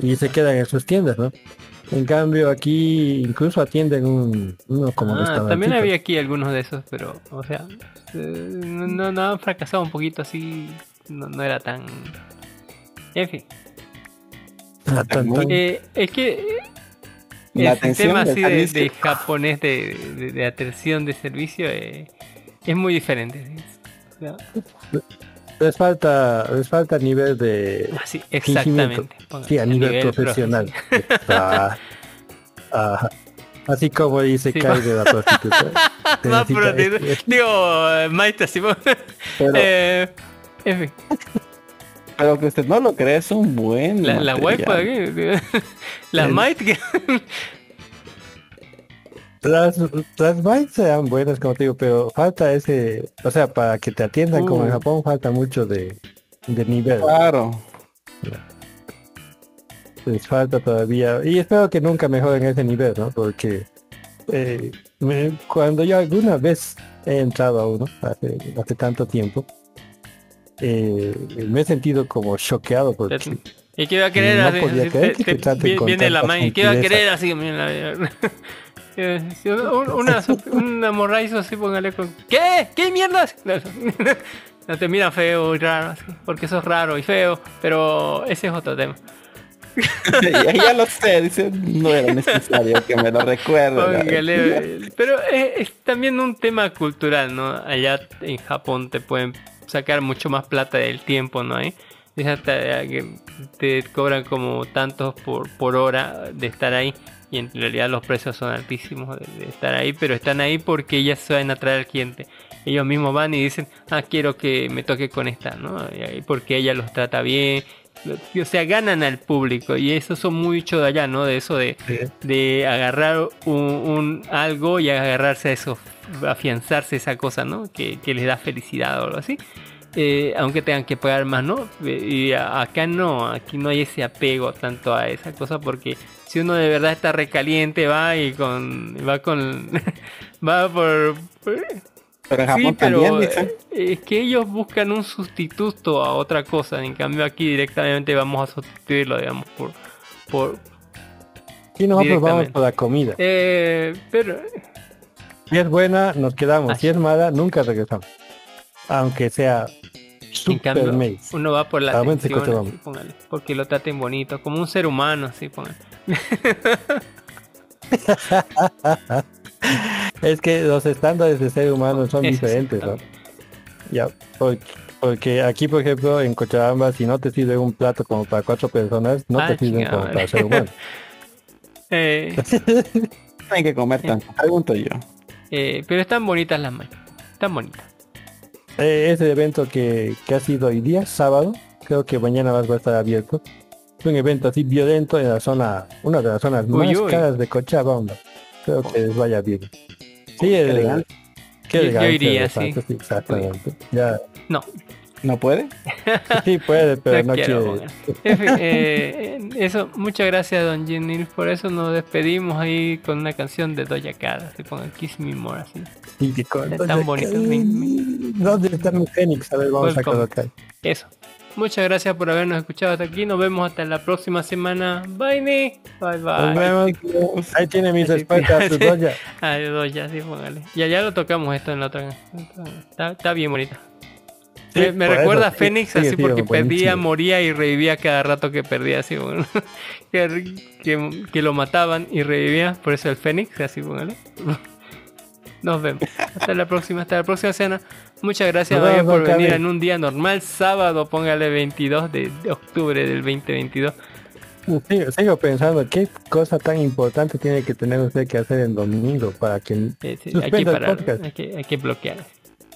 y se quedan en sus tiendas, ¿no? En cambio aquí incluso atienden un, uno como Ah, también había aquí algunos de esos, pero, o sea, no, no, no han fracasado un poquito así, no, no era tan... En fin, Ah, tan- tan- eh, es que La el atención tema del así de, japonés de, de, de atención de servicio eh, es muy diferente. ¿sí? O sea, les falta les falta nivel de Así, fingimiento. exactamente. Sí, a nivel, nivel profesional. [laughs] Ah. Así como dice Sí, Kai de la prostituta. [laughs] Más Necesita- proteína. es- es- Digo, Maite, así. po. Pero, Eh, en fin, pero que usted no lo cree, es un buen. la, la de aquí. Las El- Maite que. Las, las bites sean buenas, como te digo, pero falta ese, o sea, para que te atiendan como en Uh. Japón falta mucho de, de nivel. Claro. Les falta todavía, y espero que nunca mejoren ese nivel, ¿no? Porque eh, me- cuando yo alguna vez he entrado a uno, hace, hace tanto tiempo, eh, me he sentido como choqueado porque ¿Y qué va a querer No así? podía así, creer te- que te- viene la mãe, ¿qué va a querer así? mira, [laughs] Una, una morraizo así, póngale con. ¿Qué? ¿Qué mierda? [laughs] No, te mira feo y raro, así, porque eso es raro y feo, pero ese es otro tema. [laughs] ya, lo sé, dice, no era necesario que me lo recuerde. Pero es, es también un tema cultural, ¿no? Allá en Japón te pueden sacar mucho más plata del tiempo, ¿no? hay? Fíjate eh, que te cobran como tantos por, por hora de estar ahí y en realidad los precios son altísimos de, de estar ahí, pero están ahí porque ellas saben atraer al cliente. Ellos mismos van y dicen, ah, quiero que me toque con esta, ¿no? Porque ella los trata bien. O sea, ganan al público y eso son mucho de allá, ¿no? De eso de, de agarrar un, un algo y agarrarse a eso, afianzarse esa cosa, ¿no? Que, que les da felicidad o algo así. Eh, aunque tengan que pagar más, ¿no? Y a- acá no, aquí no hay ese apego tanto a esa cosa porque si uno de verdad está recaliente va y con va con [laughs] va por, por- Pero en Sí, Japón pero también, eh, es que ellos buscan un sustituto a otra cosa. En cambio aquí directamente vamos a sustituirlo, digamos, por... por Y nosotros vamos por la comida. eh, pero Si es buena, nos quedamos. Así. Si es mala, nunca regresamos. Aunque sea en super cambio maze. uno va por la Ah, bueno, sí, atención, así, póngale, porque lo traten bonito, como un ser humano, así, póngale. [laughs] Es que los estándares de ser humano son [laughs] diferentes, ¿no? Ya, porque, porque aquí, por ejemplo, en Cochabamba, si no te sirve un plato como para cuatro personas, no Ah, te sirven como para ser humano. [laughs] Eh, Hay que comer tanto, pregunto yo. eh, pero están bonitas las manos, están bonitas. Eh, ese evento que, que ha sido hoy día, sábado, creo que mañana más va a estar abierto. Es un evento así violento en la zona, una de las zonas Uy, más uy. caras de Cochabamba. Espero que les vaya bien. Sí, el- elegante. Qué Yo- yo iría, sí. exactamente. Ya, No, ¿No puede? [laughs] sí puede, pero no no quiero, eh, eso, muchas gracias Don Ginil, por eso nos despedimos ahí con una canción de Doja Cat, así pongan Kiss Me More, así. Sí, con- tan bonito, ¿Dónde está mi Fénix? A ver, vamos a Welcome. colocar. Eso. Muchas gracias por habernos escuchado hasta aquí. Nos vemos hasta la próxima semana. Bye, Nick. Bye, Nos bye. vemos. Ahí tiene mi Así respuesta a que- su doya. Ay, dos, ya, sí, póngale. Ya, ya lo tocamos esto en la otra. Está, está bien bonita. Sí, me recuerda eso, a Fénix así porque perdía, moría y revivía cada rato que perdía, así, bueno. [laughs] que, que, que lo mataban y revivía, por eso el Fénix, así, póngale. [laughs] Nos vemos. Hasta la próxima, hasta la próxima cena. Muchas gracias, vemos, por venir en un día normal, sábado, póngale 22 de, de octubre del 2022. Sigo, sigo pensando, ¿qué cosa tan importante tiene que tener usted que hacer en domingo para que Eh, sí, hay que suspenda el parar, podcast? hay que, hay que bloquear.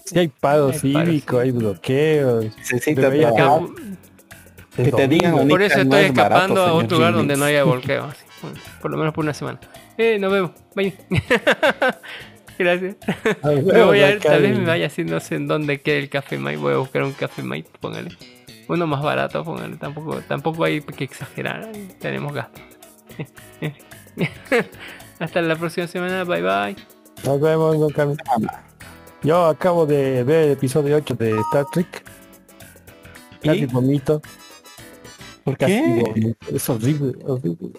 Si hay paro Hay paro cívico, hay bloqueos. Necesita Que te digan. Por eso Ahorita no estoy es barato, escapando a señor otro lugar Jimmy. donde no haya [laughs] bueno, por lo menos por una semana. Eh, nos vemos. Bye. [laughs] Gracias. Me voy a ir, acá tal vez me vaya así, no sé en dónde queda el café Mate. Voy a buscar un café Mate, póngale. Uno más barato, póngale. Tampoco, tampoco hay que exagerar. Tenemos gastos. [laughs] Hasta la próxima semana. Bye bye. Nos vemos. Yo acabo de ver el episodio 8 de Star Trek. Casi ¿Y? vomito. ¿Por qué? Es horrible, horrible.